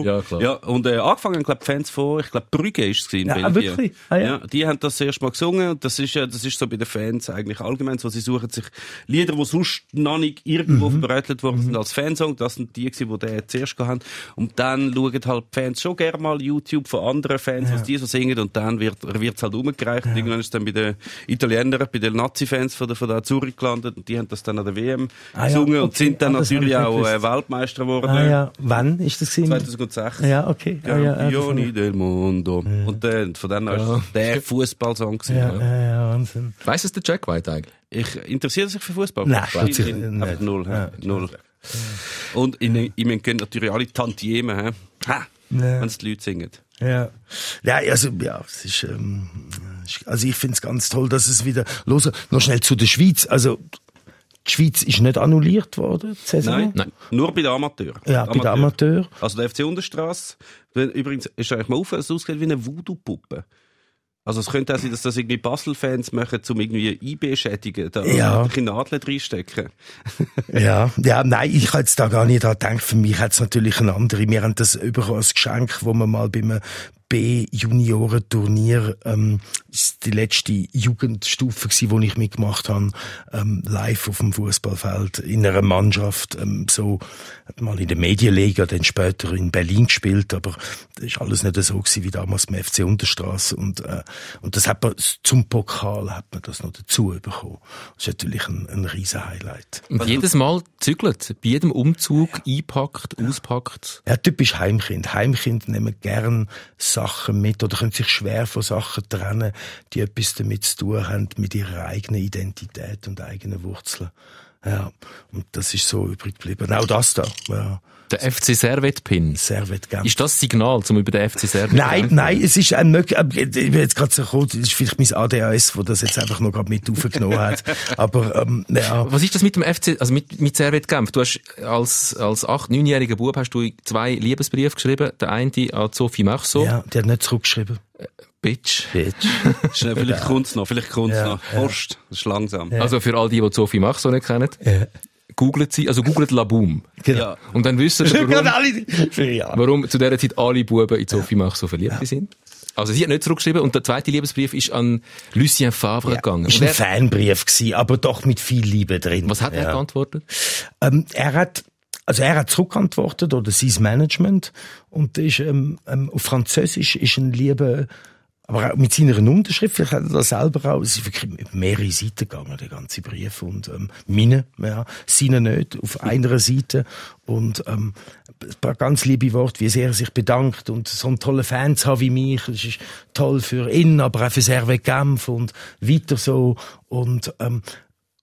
Ja, klar. Ja, und äh, angefangen, glaube Fans von, ich glaube Brügge ist es gewesen in Ja, Belgien. wirklich? Ah, ja. Die haben das erst mal gesungen und das ist ja, das ist so bei den Fans eigentlich allgemein so. Sie suchen sich Lieder, die sonst noch nicht irgendwo Mhm. verbreitet worden sind als Fansong. Das sind die gewesen, die den zuerst gehabt haben. Und dann schauen halt die Fans schon gerne mal YouTube von anderen Fans, was die so singen und dann wird es halt umgereicht. Und irgendwann ist dann bei den Italienern, bei den Nazi-Fans von der, von der Azzurri gelandet und die haben das dann an der WM Ah, ja, gesungen und okay. sind dann Ah, natürlich ich auch äh, gewusst. Weltmeister geworden. Ah ja, wann ist das gewesen? 2006. Ja, okay. Ah, ja, ja, das- Campioni del Mondo. Und äh, von dann an ist es der Fußballsong gewesen. ja, ja, ja, Wahnsinn. Weiss es der Jack White eigentlich? Ich interessiere sich für Fußball. Nein, sich ich- nicht. null? Ja. null. Und in ihm können natürlich alle Tantiemen? Ha, Ja. wenn es die Leute singen. Ja. Ja, also, ja, es ist, ähm, also ich finde es ganz toll, dass es wieder los Noch schnell zu der Schweiz. Also, die Schweiz ist nicht annulliert worden, die Saison. Nein, Nein. nur bei den Amateuren. Ja, bei den Amateuren. Also der FC Unterstrasse, übrigens, ist eigentlich mal auf, es ausgesehen wie eine Voodoo-Puppe. Also es könnte auch sein, dass das irgendwie Basel-Fans machen, um irgendwie IB schädigen, da Ja. ein Nadeln reinstecken. Ja, ja, nein, ich habe jetzt da gar nicht dran gedacht. Für mich hat es natürlich eine andere. Wir haben das überall als Geschenk, wo wir mal beim B-Junioren-Turnier, ähm, ist die letzte Jugendstufe gewesen, wo ich mitgemacht habe, ähm, live auf dem Fußballfeld in einer Mannschaft, ähm, so, hat mal in der Medienliga, dann später in Berlin gespielt, aber das ist alles nicht so gewesen wie damals beim FC Unterstraße und, äh, und das hat man, zum Pokal hat man das noch dazu bekommen. Das ist natürlich ein, ein riesen Highlight. Und jedes Mal zügelt, bei jedem Umzug einpackt, auspackt. Ja, typisch Heimkind. Heimkind nehmen gern Sachen mit oder können sich schwer von Sachen trennen, die etwas damit zu tun haben, mit ihrer eigenen Identität und eigenen Wurzeln. Ja, und das ist so übrig geblieben. Auch das da. Ja, Der FC Servet Pin. Servet Genf. Ist das Signal, um über den FC Servet Nein, Genf- nein, es ist ein möglich, ich bin jetzt gerade so gekommen, das ist vielleicht mein ADHS, wo das jetzt einfach noch gerade mit aufgenommen hat. Aber, ähm, ja. Was ist das mit dem FC, also mit, mit Servet Genf? Du hast als, als 8-, 9-jähriger Bub hast du zwei Liebesbriefe geschrieben. Der eine an Sophie Machso. Ja, die hat nicht zurückgeschrieben. Bitch. Bitch. Schnell, vielleicht kommt's noch, vielleicht kommt's Ja, noch. Post, das ist langsam. Also für all die, die Sophie Machso nicht kennen. Ja. Googelt sie, also googelt Laboom. Genau. Ja. Und dann ihr, Gerade warum, ja. warum zu dieser Zeit alle Buben in Sophie Machso verliebt sind. Also sie hat nicht zurückgeschrieben und der zweite Liebesbrief ist an Lucien Favre gegangen. Ist ein Fanbrief gewesen, aber doch mit viel Liebe drin. was hat er ja. geantwortet? Ähm, er hat also er hat zurückgeantwortet, oder sein Management, und ist, ähm, ähm, auf Französisch ist ein lieber, aber auch mit seiner Unterschrift, vielleicht hat er das selber auch, es ist wirklich mehrere Seiten gegangen, der ganze Brief, und ähm, meine, ja, seine nicht, auf einer Seite, und ähm, ein paar ganz liebe Worte, wie sehr er sich bedankt, und so einen tollen Fan zu haben wie mich, das ist toll für ihn, aber auch für Servet Genf, und weiter so, und ähm,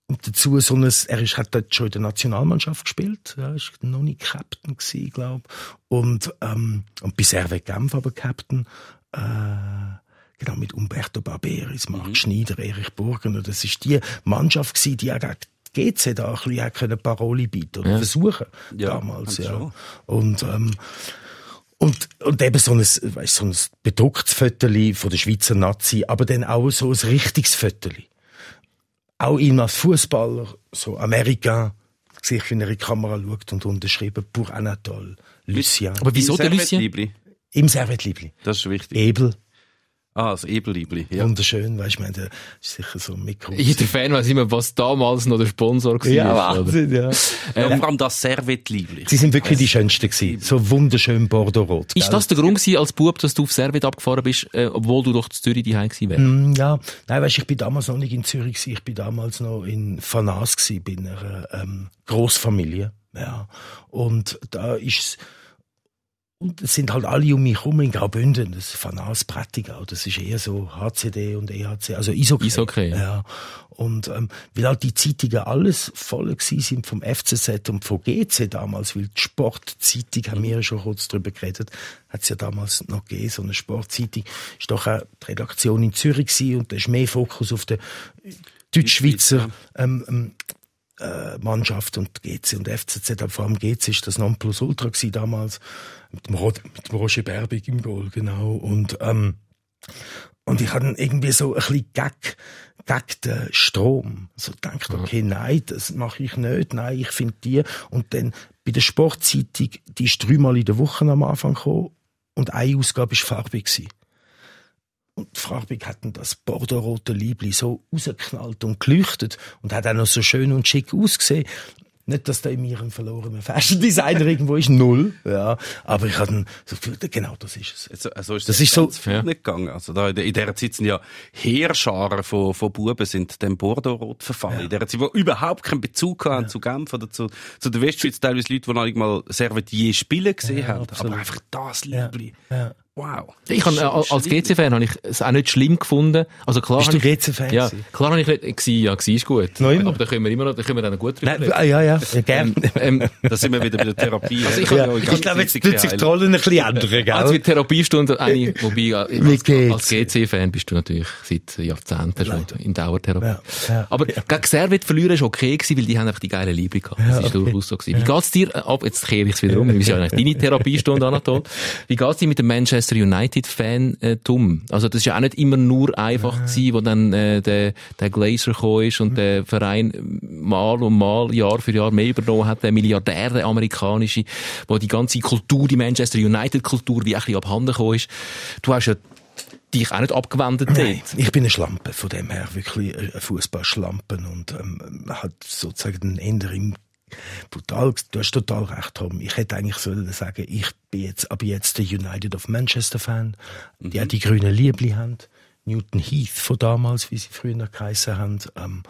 und dazu so ein, er ist, hat dort schon in der Nationalmannschaft gespielt, ja, ist noch nicht Captain gewesen, glaub. Und, ähm, und bis Servet Genf aber Captain, äh, genau, mit Umberto Barberis, Marc mhm. Schneider, Erich Burgener, das ist die Mannschaft gewesen, die auch gegen GC da ein bisschen können Paroli bieten oder ja. versuchen, ja, damals, ja. Schon. Und, ähm, und, und eben so ein, weißt, so ein bedrucktes Fötterli von der Schweizer Nazi, aber dann auch so ein richtiges Fötterli auch ihn als Fußballer, so Amerika, sich in ihre Kamera schaut und unterschrieben, pour Anatole, Lucien. Aber wieso der Lucien? Im Servetliebli. Das ist wichtig. Ebel. Ah, das Eberliebli. Ja. Wunderschön, weißt du, ich meine, ist sicher so ein Mikro. Jeder Fan weiß immer, was damals noch der Sponsor war. Ja, Wahnsinn, ja. ja. Ähm, vor allem das Servetliebli. Sie sind wirklich die schönsten gewesen. So wunderschön Bordeaux-rot. Ist das der Grund gewesen, als Bub, dass du auf Servet abgefahren bist, äh, obwohl du doch zu Zürich daheim gewesen wärst? Mm, ja. Nein, weißt du, ich bin damals noch nicht in Zürich gewesen. Ich bin damals noch in Fanas gewesen, bei einer, ähm, Großfamilie. Ja. Und da ist und es sind halt alle um mich herum in Graubünden, das ist Fanas Prättigau, das ist eher so HCD und EHC, also Isokay. Isokay. Ja. Und ähm, weil halt die Zeitungen alles voll gewesen sind vom FCZ und vom GC damals, weil die Sportzeitung, haben wir ja schon kurz drüber geredet, hat es ja damals noch gegeben, so eine Sportzeitung, ist doch auch die Redaktion in Zürich gewesen und da ist mehr Fokus auf den Deutschschweizer ähm, ähm, äh, Mannschaft und GC und FCZ, aber vor allem GC ist das Nonplusultra gewesen damals, mit dem, Rod, mit dem Roger Berbig im Goal, genau, und, ähm, und ich hatte irgendwie so ein bisschen gag, gag den Strom. So gedacht, okay, nein, das mache ich nicht, nein, ich finde die. Und dann bei der Sportzeitung, die ist dreimal in der Woche am Anfang gekommen und eine Ausgabe war farbig gewesen. Und Farbig hat das bordeauxrote Liebli so rausgeknallt und geleuchtet und hat auch noch so schön und schick ausgesehen. Nicht, dass da in mir ein verlorener Fashion Designer irgendwo ist, null, ja. Aber ich hatte so viel, genau, das ist es. Also, also ist das, das ist so, ja. nicht gegangen. Also da, in dieser Zeit sind ja Heerscharen von, von Buben sind dem Bordeaux-Rot verfallen. Ja. In dieser Zeit, wo überhaupt keinen Bezug hatten ja. zu Genf oder zu, zu der Westschweiz, teilweise Leute, die noch nicht mal Servietier spielen gesehen ja, haben. Absolut. Aber einfach das Liebli. Ja. Wow. Ich habe, äh, als GC-Fan habe ich es auch nicht schlimm gefunden. Also klar Bist du GC-Fan? Ja, klar habe ich nicht, ja, gewesen ist gut. Noch immer? Aber da können wir immer noch, da können wir dann gut drüber reden. Ja, ja, ja, ja gerne. Ähm, ähm, da sind wir wieder bei der Therapie. Also ich, ja, ich glaube, jetzt tut sich die Rollen ein bisschen ändern, gell? Also die Therapiestunde, eine, wobei, als, als GC-Fan bist du natürlich seit Jahrzehnten schon in Dauertherapie. Ja, ja, Aber ja. gegen Servet verlieren ist okay gewesen, weil die haben einfach die geile Liebe gehabt. Das ist okay. durchaus so gewesen. Wie geht's dir, äh, ab, jetzt kehre ich es wieder um, das ist ja eigentlich deine Therapiestunde, Anatol. Wie geht's dir mit dem Manchester United-Fan Fantum. Also das ist ja auch nicht immer nur einfach ja. gewesen, wo dann äh, der, der Glazer gekommen ist und mhm. der Verein mal und mal, Jahr für Jahr mehr übernommen hat, der Milliardär, der amerikanische, wo die ganze Kultur, die Manchester United-Kultur wie ein bisschen abhanden gekommen ist. Du hast ja dich auch nicht abgewendet Nein, ich bin eine Schlampe, von dem her wirklich eine Fußballschlampe und ähm, hat sozusagen den Ender im brutal, du hast total recht, Tom. Ich hätte eigentlich sollen sagen, ich bin jetzt, ab jetzt der United of Manchester Fan, die mhm. auch die grünen Liebli haben. Newton Heath von damals, wie sie früher geheissen haben. Ähm,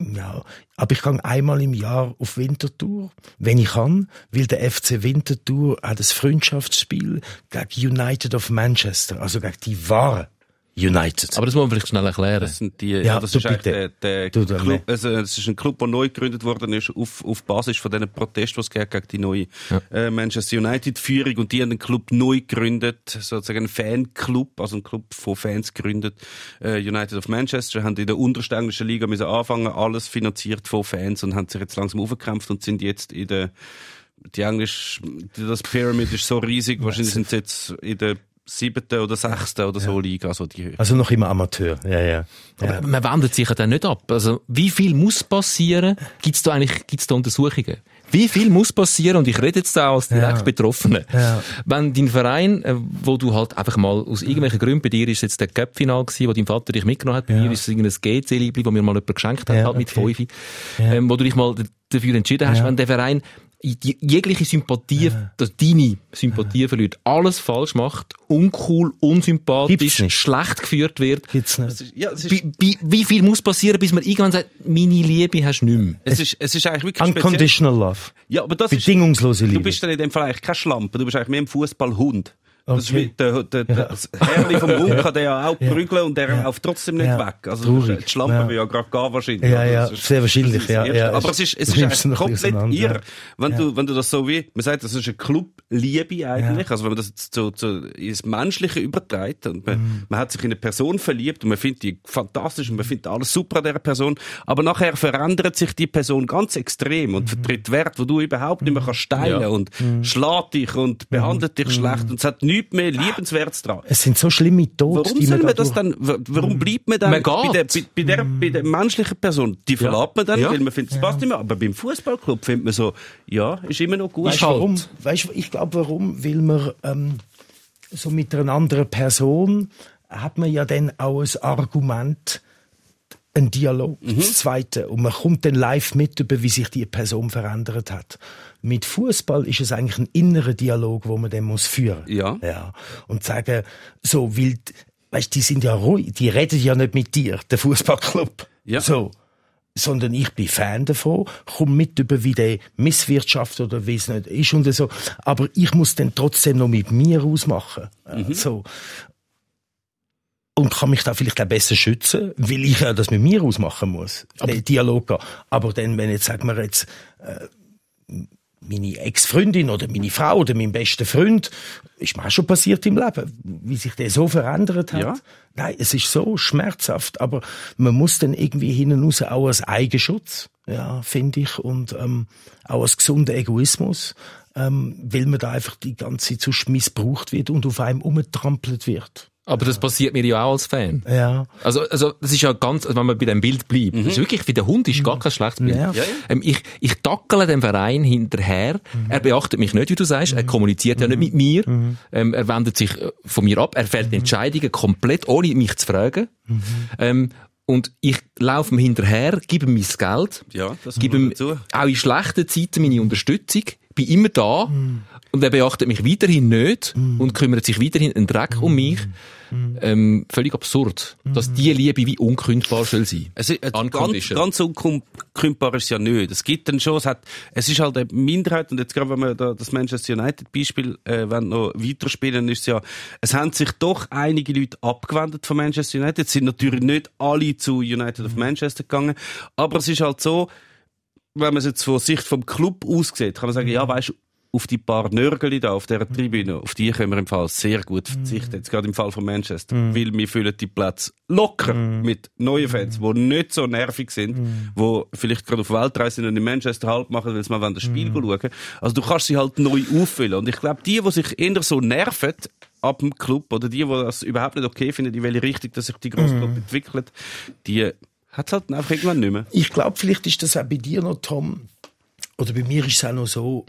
ja, aber ich gehe einmal im Jahr auf Winterthur, wenn ich kann, weil der FC Winterthur hat ein Freundschaftsspiel gegen United of Manchester, also gegen die wahren United. Aber das muss man vielleicht schnell erklären. Das sind die, ja, ja das ist der, der Club, also, es ist ein Club, der neu gegründet worden ist, auf, auf Basis von diesen Protesten, was es gegen die neue, ja. äh, Manchester United Führung. Und die haben den Club neu gegründet, sozusagen ein Fanclub, also ein Club von Fans gegründet, äh, United of Manchester, haben in der untersten englischen Liga müssen anfangen, alles finanziert von Fans und haben sich jetzt langsam aufgekämpft und sind jetzt in der, die Englisch, das Pyramid ist so riesig, wahrscheinlich sind sie jetzt in der siebten oder sechsten oder so Liga. Also, die also noch immer Amateur, ja, ja. ja. man wendet sich ja dann nicht ab. Also wie viel muss passieren? Gibt es da eigentlich gibt's da Untersuchungen? Wie viel muss passieren? Und ich rede jetzt auch als direkt ja. Betroffene. Ja. Wenn dein Verein, äh, wo du halt einfach mal aus irgendwelchen Gründen, bei dir ist jetzt der Cup-Final gewesen, wo dein Vater dich mitgenommen hat, bei ja. mir ist es irgendein GC-Liebli, wo mir mal jemand geschenkt hat, halt mit okay. fünf, ähm, wo du dich mal dafür entschieden hast, wenn der Verein jegliche Sympathie, dass deine Sympathie verliert, alles falsch macht, uncool, unsympathisch, schlecht geführt wird. Gibt's nicht. Ja, es ist, Wie, wie, wie viel muss passieren, bis man irgendwann sagt, meine Liebe hast du nicht mehr? es ist, es ist eigentlich wirklich speziell. Unconditional Love. Ja, aber das ist, Bedingungslose du Liebe. bist dann in dem Fall eigentlich kein Schlampe, du bist eigentlich mehr ein Fußballhund. Das ist Okay. wie der, der, der, das Herrli vom Hund kann der ja auch prügeln und der Ja. läuft trotzdem nicht Ja. weg. Also Traurig. die Schlampe Ja. will ja gerade gehen wahrscheinlich. Ja, ja, das sehr wahrscheinlich, das das ja, ja. Aber es ist, es ist komplett irre, ja. wenn Ja. du, wenn du das so wie, man sagt, das ist eine Clubliebe eigentlich, also wenn man das jetzt so, so ins Menschliche überträgt und man, Mhm. man hat sich in eine Person verliebt und man findet die fantastisch und man findet alles super an dieser Person, aber nachher verändert sich die Person ganz extrem Mhm. und vertritt Werte, wo du überhaupt nicht mehr kannst teilen Ja. und Mhm. schlägt dich und behandelt dich schlecht und es hat nichts mehr Liebenswertes dran. Es sind so schlimme Tote, Warum die soll man man das dann, warum bleibt man dann Man bei der, bei, bei, der, bei der menschlichen Person? Die verlässt man dann, Ja. weil man findet, es passt nicht mehr. Aber beim Fußballclub findet man so, ja, ist immer noch gut. Weißt du halt. warum? Weißt, du, ich glaube, warum? Weil man ähm, so mit einer anderen Person hat man ja dann auch ein Argument, ein Dialog, Mhm. das Zweite. Und man kommt dann live mit, über wie sich die Person verändert hat. Mit Fußball ist es eigentlich ein innerer Dialog, wo man dann muss führen. Ja. ja. Und sagen, so wild, weißt, die sind ja ruhig, die reden ja nicht mit dir, der Fußballclub. Ja. So sondern ich bin Fan davon, komm mit über wie der Misswirtschaft oder wie es nicht ist und so. Aber ich muss dann trotzdem noch mit mir ausmachen. Mhm. So. Und kann mich da vielleicht auch besser schützen, weil ich ja das mit mir ausmachen muss. Den Dialog gehen. Aber dann, wenn jetzt, sagen wir jetzt, äh, meine Ex-Freundin oder meine Frau oder mein bester Freund, ist mir auch schon passiert im Leben, wie sich der so verändert hat. Ja. Nein, es ist so schmerzhaft, aber man muss dann irgendwie hinten raus auch als Eigenschutz, ja, finde ich, und ähm, auch als gesunder Egoismus, ähm, weil man da einfach die ganze Zeit sonst missbraucht wird und auf einem umgetrampelt wird. Aber das passiert mir ja auch als Fan. Ja. Also, also, das ist ja ganz, also wenn man bei dem Bild bleibt, das ist wirklich, wie der Hund ist gar kein schlechtes Bild. Mhm. Ja. Ja, ja. Ähm, ich, ich tackle dem Verein hinterher. Mhm. Er beachtet mich nicht, wie du sagst. Er kommuniziert ja nicht mit mir. Mhm. Ähm, er wendet sich äh, von mir ab. Er fällt Entscheidungen komplett, ohne mich zu fragen. Mhm. Ähm, und ich laufe ihm hinterher, gebe ihm mein Geld. Ja, das gebe ihm dazu. auch in schlechten Zeiten meine Unterstützung. Bin immer da. Und er beachtet mich weiterhin nicht und kümmert sich weiterhin einen Dreck um mich. Ähm, völlig absurd, dass die Liebe wie unkündbar soll sein. Es ist, äh, ganz, ganz unkündbar ist es ja nicht. Es gibt dann schon, es hat, es ist halt eine Minderheit, und jetzt gerade wenn wir da das Manchester United Beispiel, äh, wenn noch weiterspielen, ist es ja, es haben sich doch einige Leute abgewendet von Manchester United. Es sind natürlich nicht alle zu United of Manchester gegangen, aber es ist halt so, wenn man es jetzt von Sicht vom Club aussieht, kann man sagen, ja, weißt du, auf die paar Nörgeli da auf dieser Tribüne, auf die können wir im Fall sehr gut verzichten. Jetzt gerade im Fall von Manchester. Weil wir füllen die Plätze locker mit neuen Fans, die nicht so nervig sind, die vielleicht gerade auf Weltreise sind und in Manchester halt machen, weil sie mal das Spiel schauen Also du kannst sie halt neu auffüllen. Und ich glaube, die, die sich eher so nerven, ab dem Club, oder die, die das überhaupt nicht okay finden, in welche Richtung dass sich die grosse Club entwickelt, die hat halt einfach irgendwann nicht mehr. Ich glaube, vielleicht ist das auch bei dir noch, Tom, oder bei mir ist es auch noch so,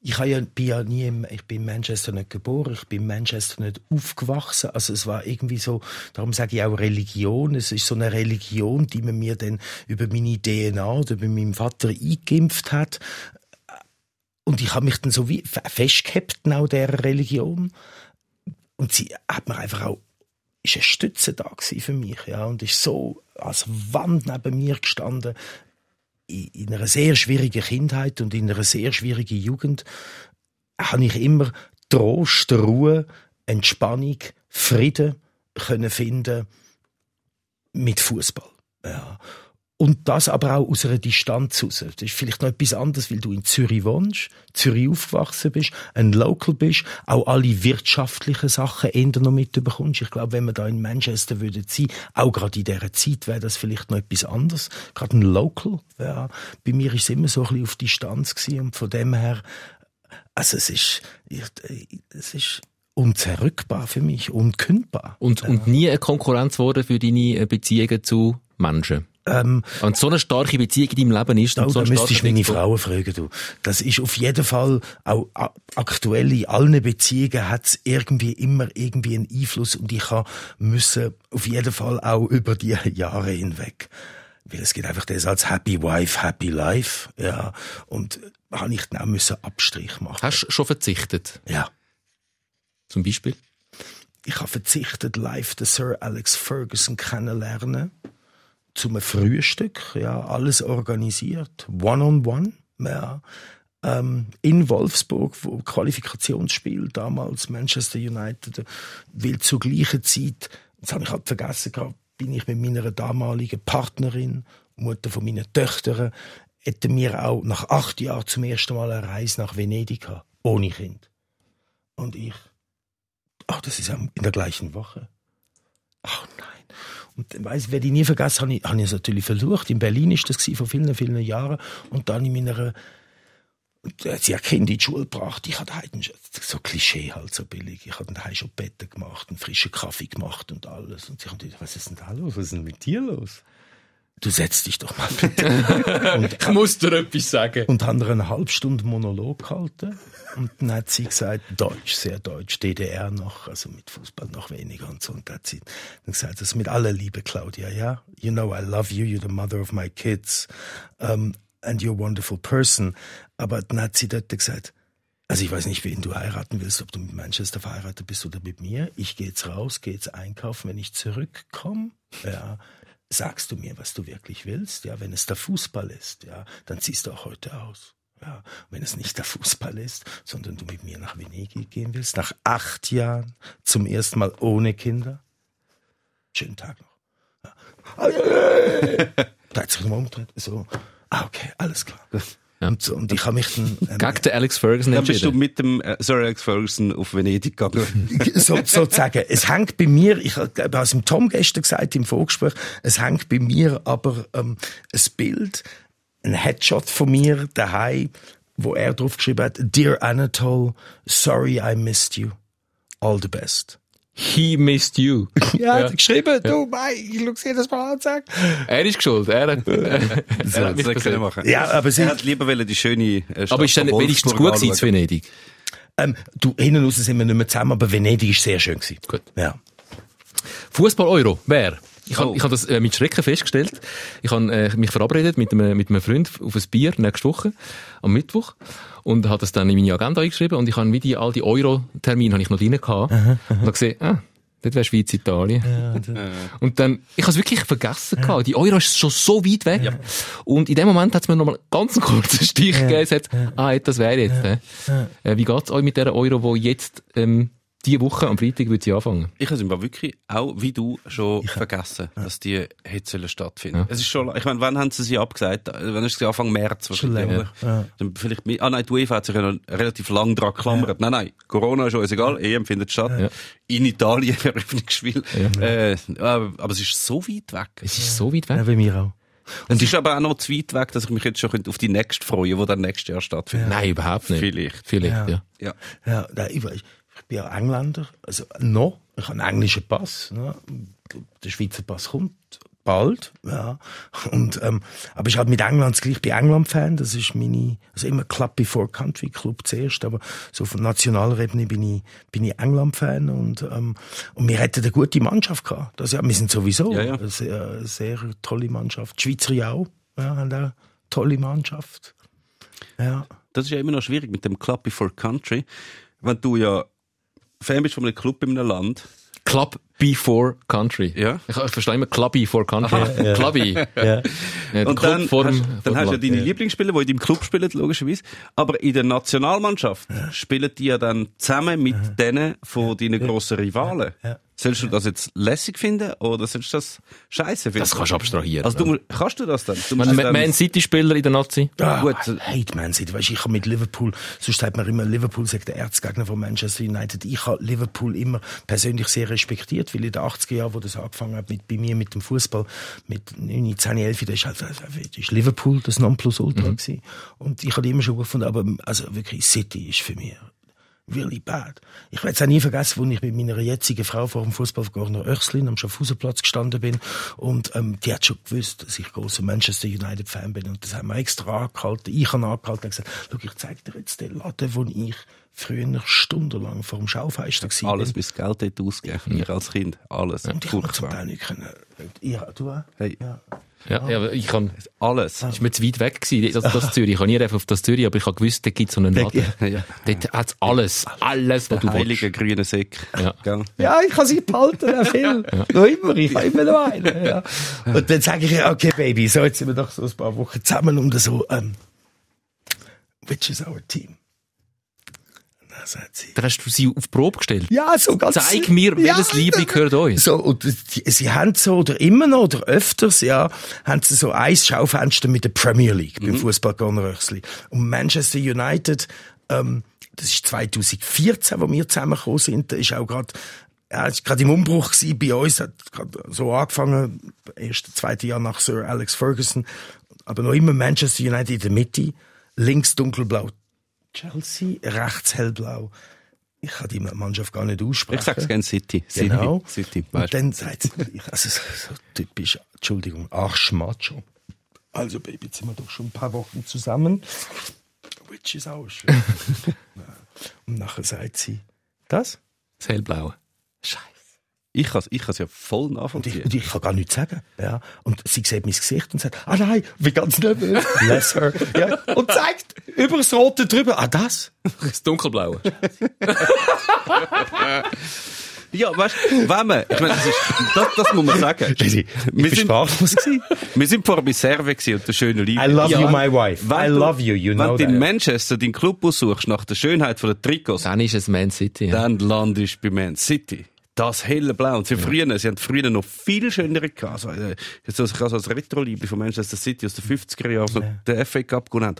ich habe ja, bin nie, im, ich bin in Manchester nicht geboren, ich bin in Manchester nicht aufgewachsen, also es war irgendwie so, darum sage ich auch Religion, es ist so eine Religion, die man mir dann über meine DNA oder über meinen Vater eingeimpft hat. Und ich habe mich dann so wie fe- festgehabt an dieser Religion. Und sie hat mir einfach auch ist eine Stütze da für mich, ja, und ist so als Wand neben mir gestanden in in einer sehr schwierigen Kindheit und in einer sehr schwierigen Jugend habe ich immer Trost, Ruhe, Entspannung, Frieden können finden mit Fußball. Ja. Und das aber auch aus einer Distanz raus. Das ist vielleicht noch etwas anderes, weil du in Zürich wohnst, Zürich aufgewachsen bist, ein Local bist, auch alle wirtschaftlichen Sachen eher noch mitbekommst. Ich glaube, wenn wir da in Manchester würden sein, auch gerade in dieser Zeit, wäre das vielleicht noch etwas anderes. Gerade ein Local. Ja. Bei mir ist es immer so ein bisschen auf Distanz gewesen und von dem her, also es ist, es ist unzerrückbar für mich, unkündbar. Und, und nie eine Konkurrenz geworden für deine Beziehungen zu Menschen. Ähm, Wenn so eine starke Beziehung in deinem Leben ist, Oh, und so da müsstest meine Frauen fragen, du. Das ist auf jeden Fall, auch aktuell in allen Beziehungen hat es irgendwie immer irgendwie einen Einfluss und ich habe müssen auf jeden Fall auch über die Jahre hinweg Weil es geht einfach das als Happy Wife, Happy Life. Ja. Und habe ich dann auch müssen Abstrich machen. Hast du schon verzichtet? Ja. Zum Beispiel? Ich habe verzichtet, live den Sir Alex Ferguson kennenlernen. Zum Frühstück, ja, alles organisiert. One-on-one, ja. Ähm, in Wolfsburg, wo Qualifikationsspiel damals Manchester United, weil zur gleichen Zeit, das habe ich halt vergessen gehabt, bin ich mit meiner damaligen Partnerin, Mutter von meinen Töchtern, hätten wir auch nach acht Jahren zum ersten Mal eine Reise nach Venedig ohne Kind. Und ich, ach, das ist in der gleichen Woche. Ach nein. Und weiss, werde ich nie vergessen, habe ich, habe ich es natürlich versucht. In Berlin ist das vor vielen, vielen Jahren. Und dann in meiner sie hat Kinder in die Schule gebracht. Ich hatte halt so Klischee halt so billig. Ich hatte daheim schon Betten gemacht, einen frischen Kaffee gemacht und alles. Und sie haben gesagt, was ist denn da los? Was ist denn mit dir los? Du setzt dich doch mal bitte. und, ich muss dir etwas sagen. Und haben eine halbe Stunde Monolog gehalten. Und dann hat sie gesagt, Deutsch, sehr Deutsch, DDR noch, also mit Fußball noch weniger und so. Und dann hat sie dann gesagt, das mit aller Liebe, Claudia, ja? You know I love you, you're the mother of my kids. Um, and you're a wonderful person. Aber dann hat sie dort gesagt, also ich weiß nicht, wen du heiraten willst, ob du mit Manchester verheiratet bist oder mit mir. Ich gehe jetzt raus, gehe jetzt einkaufen, wenn ich zurückkomme. Ja, sagst du mir, was du wirklich willst. Ja, wenn es der Fußball ist, ja, dann ziehst du auch heute aus. Ja, wenn es nicht der Fußball ist, sondern du mit mir nach Venedig gehen willst, nach acht Jahren, zum ersten Mal ohne Kinder. Schönen Tag noch. Ja. da hat sich mal umgedreht. So, ah, okay, alles klar. Ja. Und, und, ich habe mich dann... Ähm, Gegen den Alex Ferguson Dann bist du mit dem äh, Sir Alex Ferguson auf Venedig gegangen. so, sozusagen. Es hängt bei mir, ich habe es dem Tom gestern gesagt im Vorgespräch, es hängt bei mir aber ähm, ein Bild, ein Headshot von mir daheim, wo er drauf geschrieben hat, Dear Anatole, sorry I missed you. All the best. He missed you. Ja, ja. geschrieben, du, mei, ich schaue jedes Mal an sagen. Er ist schuld, er hat, er hat mich können machen. Ja, aber sie er hat lieber die schöne äh, Aber ist dann wenigstens gut gewesen zu Venedig? Ähm, du, hinten raus sind wir nicht mehr zusammen, aber Venedig ist sehr schön gewesen. Gut. Ja. Fußball-Euro, wer? Ich habe oh. hab das äh, mit Schrecken festgestellt. Ich habe äh, mich verabredet mit einem, mit einem Freund auf ein Bier nächste Woche, am Mittwoch, und habe das dann in meine Agenda eingeschrieben und ich habe wie die, all die Euro-Termine habe ich noch drin gehabt aha, aha. und habe gesehen, ah, Dort wäre Schweiz, Italien. Ja, und dann, ich habe es wirklich vergessen ja. Die Euro ist schon so weit weg. Ja. Und in dem Moment hat es mir nochmal ganz einen kurzen Stich ja. gegeben. Hat, ah, das wäre jetzt. Äh, wie geht's euch mit der Euro, die jetzt ähm, diese Woche am Freitag wird sie anfangen. Ich habe es wirklich auch wie du schon ich vergessen, ja. dass die hätte stattfinden. Ja. Es ist schon, ich meine, wann haben sie sie abgesagt? Wann ist sie Anfang März wahrscheinlich? Schon ja. Vielleicht, ah nein, die UEFA hat sich ja relativ lang dran geklammert. Nein, nein, Corona ist uns egal, EM findet statt. In Italien Eröffnungsspiel. Äh, aber es ist so weit weg. Es ist so weit weg. Ja, bei mir auch. Und es ist aber auch noch zu weit weg, dass ich mich jetzt schon auf die nächste freuen, die dann nächstes Jahr stattfindet. Nein, überhaupt nicht. Vielleicht. Vielleicht, ja. Ja, ja. ja ich weiß ich bin ja Engländer, also noch, ich habe einen englischen Pass, ne? der Schweizer Pass kommt bald, ja. Und, ähm, aber ich halt mit England gleich bei England Fan, das ist meine, also immer Club before Country, Club zuerst, aber so von nationaler Ebene bin ich, bin ich England Fan und, ähm, und wir hätten eine gute Mannschaft gehabt. Das, ja, wir sind sowieso ja, ja. Eine, sehr, sehr tolle Mannschaft. Die Schweizer ja auch, ja, haben auch eine tolle Mannschaft. Ja. Das ist ja immer noch schwierig mit dem Club before Country, wenn du ja Fan bist von einem Club in einem Land. Club before Country. Ja. Ich, ich verstehe immer Clubby for Country. Ja, ja. Clubby. Ja. ja und dann, vor dem, hast, dann hast du ja deine ja. Lieblingsspieler, die in deinem Club spielen, logischerweise. Aber in der Nationalmannschaft spielen die ja dann zusammen mit denen von deinen grossen Rivalen. Ja. Sollst du das jetzt lässig finden oder sollst du das scheiße finden? Das kannst du abstrahieren. Also du, kannst du das dann? Du Man, dann Man City-Spieler in der Nazi? Ah, Gut. Hate Man City. Weißt, ich habe mit Liverpool, sonst sagt man immer, Liverpool sagt der Erzgegner von Manchester United. Ich habe Liverpool immer persönlich sehr respektiert, weil in den 80er Jahren, wo das angefangen hat mit, bei mir mit dem Fußball, mit 9, 10, 11, da ist halt, ist Liverpool das Nonplusultra mhm. gewesen. Und ich habe immer schon gefunden, aber also wirklich City ist für mich really bad. Ich werde es auch nie vergessen, wo ich mit meiner jetzigen Frau vor dem Fußballvergorner Öchslin am Schaffhausenplatz gestanden bin und ähm, die hat schon gewusst, dass ich großer Manchester United Fan bin und das haben wir extra angehalten. Ich habe angehalten und gesagt, schau, ich zeige dir jetzt den Laden, wo ich früher stundenlang vor dem Schaufenster war. Alles bis Geld dort ausgegeben, ich als Kind, alles. Und ich konnte zum Teil nicht können. Ja, du auch? Hey. Ja. Ja, ja, aber ich kann, Alles. ist mir zu weit weg gewesen, das, das Zürich. Ich kann nie einfach auf das Zürich, aber ich habe gewusst, da gibt es so einen Laden. Ja. Dort hat's alles, alles, was du Der heilige willst. grüne Säck. Ja. Ja, ich kann sie behalten, der Film. Noch immer, ich habe immer noch einen. Ja. Und dann sage ich, okay, Baby, so, jetzt sind wir doch so ein paar Wochen zusammen und so, ähm, which is our team? Dann sagt sie, Dann hast du sie auf die Probe gestellt. ja, so ganz... Zeig mir, welches Liebling gehört euch. So, und die, sie haben so, oder immer noch, oder öfters, ja, haben sie so ein Schaufenster mit der Premier League beim Fußball Röchsli. Und Manchester United, ähm, das ist 2014, wo wir zusammengekommen sind, da ist auch gerade ja, es war gerade im Umbruch gewesen, bei uns, hat so angefangen, erste, zweite Jahr nach Sir Alex Ferguson, aber noch immer Manchester United in der Mitte, links dunkelblau Chelsea, rechts hellblau. Ich kann die Mannschaft gar nicht aussprechen. Ich sag's gerne City. City. Genau. City. Und Weißt du? dann sagt sie, ich- also so, typisch, Entschuldigung, Arschmacho. Also Baby, jetzt sind wir doch schon ein paar Wochen zusammen. Which is auch schön. Und nachher sagt sie, das? Das Hellblaue. Ich kann ich kann's ja voll Und ich, nachvollziehen. und ich kann gar nichts sagen. Ja. Und sie sieht mein Gesicht und sagt, ah nein, wie ganz nervös. Bless her. Ja. Und zeigt über das Rote drüber, ah das? Das Dunkelblaue. Ja, weißt du, wenn man, ich meine, das, ist, das, das muss man sagen. Ich bin sprachlos gewesen. Wir sind vorher bei Serve gewesen und der schönen Liebe. I love you, my wife. Wenn I du- love you, you Wenn know du in. Manchester deinen Club aussuchst nach der Schönheit von der Trikots, Dann ist es Man City. Ja. dann landest du bei Man City. Das helle Blau. Und sie, früher, sie haben früher noch viel schönere gehabt. Also, jetzt also, ich also als Retro-Liebe von Manchester City aus den 50er Jahren, so der FA Cup gewonnen haben.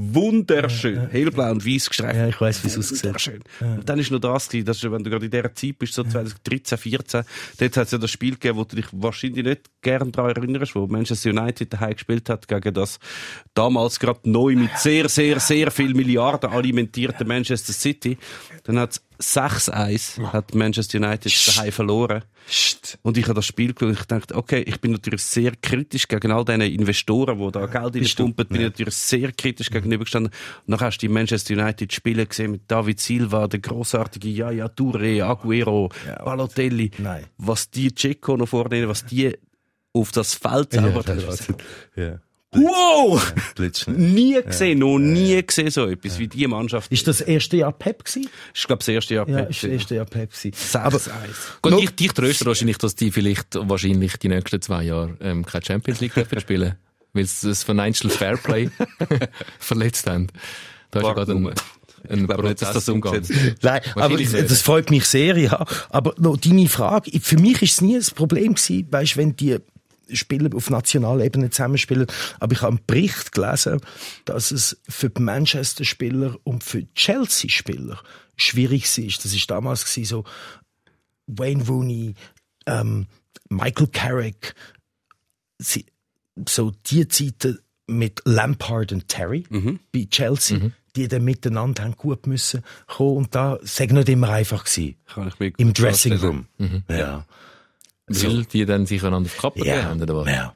Wunderschön. Hellblau und weiß gestreift. Ja, ich weiss, wie es aussieht. Wunderschön. Und dann ist noch das das ist, wenn du gerade in dieser Zeit bist, so 2013, 14, dort hat es ja das Spiel gegeben, wo du dich wahrscheinlich nicht gern daran erinnerst, wo Manchester United daheim gespielt hat gegen das damals gerade neu mit sehr, sehr, sehr viel Milliarden alimentierten Manchester City. Dann hat 6-1 hat Manchester United daheim verloren. Und ich habe das Spiel geschaut und ich dachte, okay, ich bin natürlich sehr kritisch gegen all diese Investoren, die da Geld reinpumpen, bin ich natürlich sehr kritisch gegenübergestanden. Und dann hast du die Manchester United Spiele gesehen mit David Silva, der großartige Yaya Touré, Aguero, Balotelli. Nein. Was die Checo noch vornehmen, was die auf das Feld selber Ja. Wow! Blitzschnell. Nie gesehen, noch nie gesehen so etwas wie die Mannschaft. Ist das erste Jahr Pep gewesen? Ich glaube, das erste Jahr. Ja, Pep ist das erste Jahr Pep gewesen. Aber Gut, ich, dich tröstet wahrscheinlich, dass die vielleicht wahrscheinlich die nächsten zwei Jahre ähm, keine Champions League spielen, weil sie das Financial Fairplay verletzt haben. Da ist ja gerade ein, ein glaube nicht, dass Prozess das umgesetzt Nein, aber das freut mich sehr, ja. Aber noch deine Frage, für mich ist es nie ein Problem gewesen, weißt, wenn die Spieler auf nationaler Ebene zusammenspielen. Aber ich habe einen Bericht gelesen, dass es für die Manchester-Spieler und für Chelsea-Spieler schwierig ist. Das ist damals so Wayne Rooney, ähm, Michael Carrick, sie, so die Zeiten mit Lampard und Terry bei Chelsea, die dann miteinander haben gut müssen kommen und da sei nicht immer einfach gewesen. Im Dressing. Room. Ja. Weil die dann sich einander auf die Kappe haben, oder was? ja.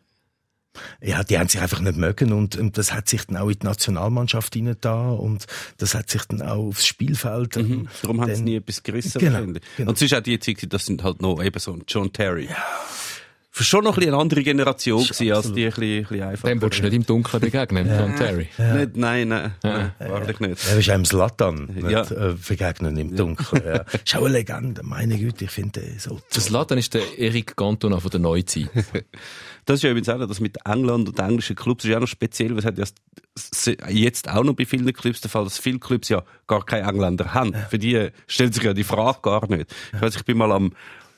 Ja, die haben sich einfach nicht mögen und, und das hat sich dann auch in die Nationalmannschaft hinein da und das hat sich dann auch aufs Spielfeld. ähm, Darum haben sie nie etwas gerissen. Genau, genau. Und es ist auch die Zeit, das sind halt noch eben so ein John Terry. Schon noch ein eine andere Generation gewesen, als die ein bisschen, ein bisschen einfacher. Dem willst du nicht im Dunkeln begegnen, John Terry. Nicht, nein, nein, nein, wahrlich nicht. Er ist einem Slatan nicht Ja. äh, begegnen im Dunkeln. Ja. Ist auch eine Legende, meine Güte, ich finde den so. Das Laden ist der Eric Cantona von der Neuzeit. Das ist ja übrigens auch, das mit England und englischen Clubs ist ja auch noch speziell, weil es hat ja jetzt auch noch bei vielen Clubs der Fall, dass viele Clubs ja gar keine Engländer haben. Für die stellt sich ja die Frage gar nicht. Ich weiß, ich bin mal am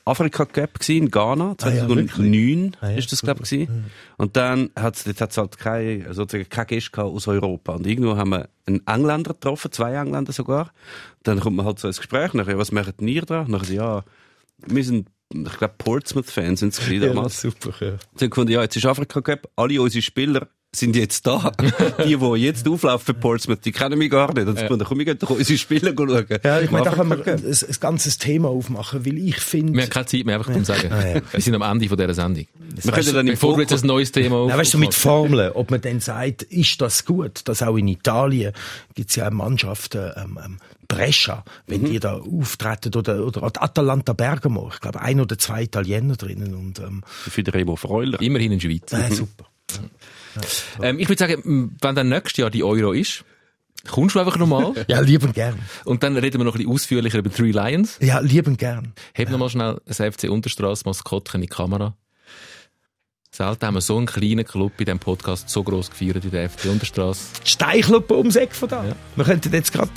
Afrika Cup gewesen, in Ghana, Ah ja, 2009 Ah ja, ist das, glaube ich, gewesen. Und dann dort hat's halt keine, sozusagen keine Gäste gehabt aus Europa. Und irgendwo haben wir einen Engländer getroffen, zwei Engländer sogar. Dann kommt man halt so ins Gespräch, nachher, ja, was macht ihr da? Nachher, ja, wir sind, ich glaube, Portsmouth-Fans sind es gewesen damals. super, ja. Sie haben gefunden, ja, jetzt ist Afrika Cup, alle unsere Spieler sind jetzt da. die, die jetzt auflaufen für Portsmouth, die kennen mich gar nicht. Und gefunden, komm, wir gehen doch unsere Spieler schauen. Ja, ich meine, da können wir ein, ein ganzes Thema aufmachen, weil ich Wir finde... haben keine Zeit mehr, einfach zum Sagen. Ah, ja. Wir sind am Ende von dieser Sendung. Wir können dann im du jetzt Fokus, ein neues Thema auf. Ja, weißt du, mit Formeln, ob man dann sagt, ist das gut, dass auch in Italien gibt's ja auch Mannschaften, ähm, ähm, Brescia, wenn die da auftreten, oder, oder Atalanta Bergamo. Ich glaube, ein oder zwei Italiener drinnen. Und, ähm, Für den Remo Freuler. Immerhin ein Schweizer. äh, super. Ähm, ich würde sagen, wenn dann nächstes Jahr die Euro ist, kommst du einfach nochmal. Ja, lieben gern. Und dann reden wir noch ein bisschen ausführlicher über Three Lions. Ja, lieben gern. Heb noch mal schnell das FC Unterstrasse Maskottchen in die Kamera. Selten haben wir so einen kleinen Club in diesem Podcast so gross gefeiert wie der FC Unterstrasse. Die Steichluppe ums Eck von da. Ja. Wir könnten jetzt gerade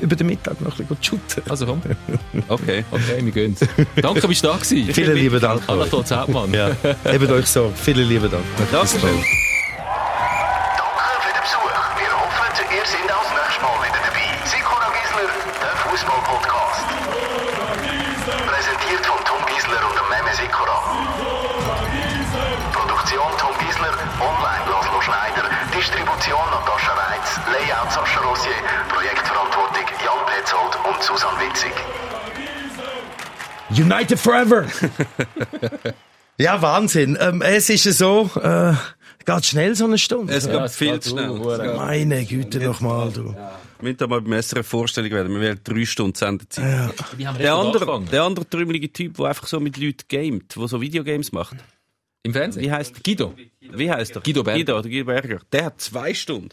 über den Mittag noch ein bisschen shooten. Also komm. Okay. Okay, wir gehen. Danke, bist du da gewesen. Vielen lieben Dank. Anna Tod Hauptmann. Ja, hebt euch so. Vielen lieben Dank. Danke Susanne Witzig. United Forever! ja, Wahnsinn. Ähm, es ist ja so, äh, geht schnell so eine Stunde. Es Ja, geht es viel geht zu schnell. geht- Meine Güte nochmal, du. Wir müssen da mal beim SRF Vorstellung werden. Wir werden drei Stunden Sendezeit. Haben Der andere, der andere trümmelige Typ, der einfach so mit Leuten gamet, der so Videogames macht. Im Fernsehen? Wie heisst Guido. Wie heißt er? Guido Berger. Guido, der Guido Berger. Der hat zwei Stunden.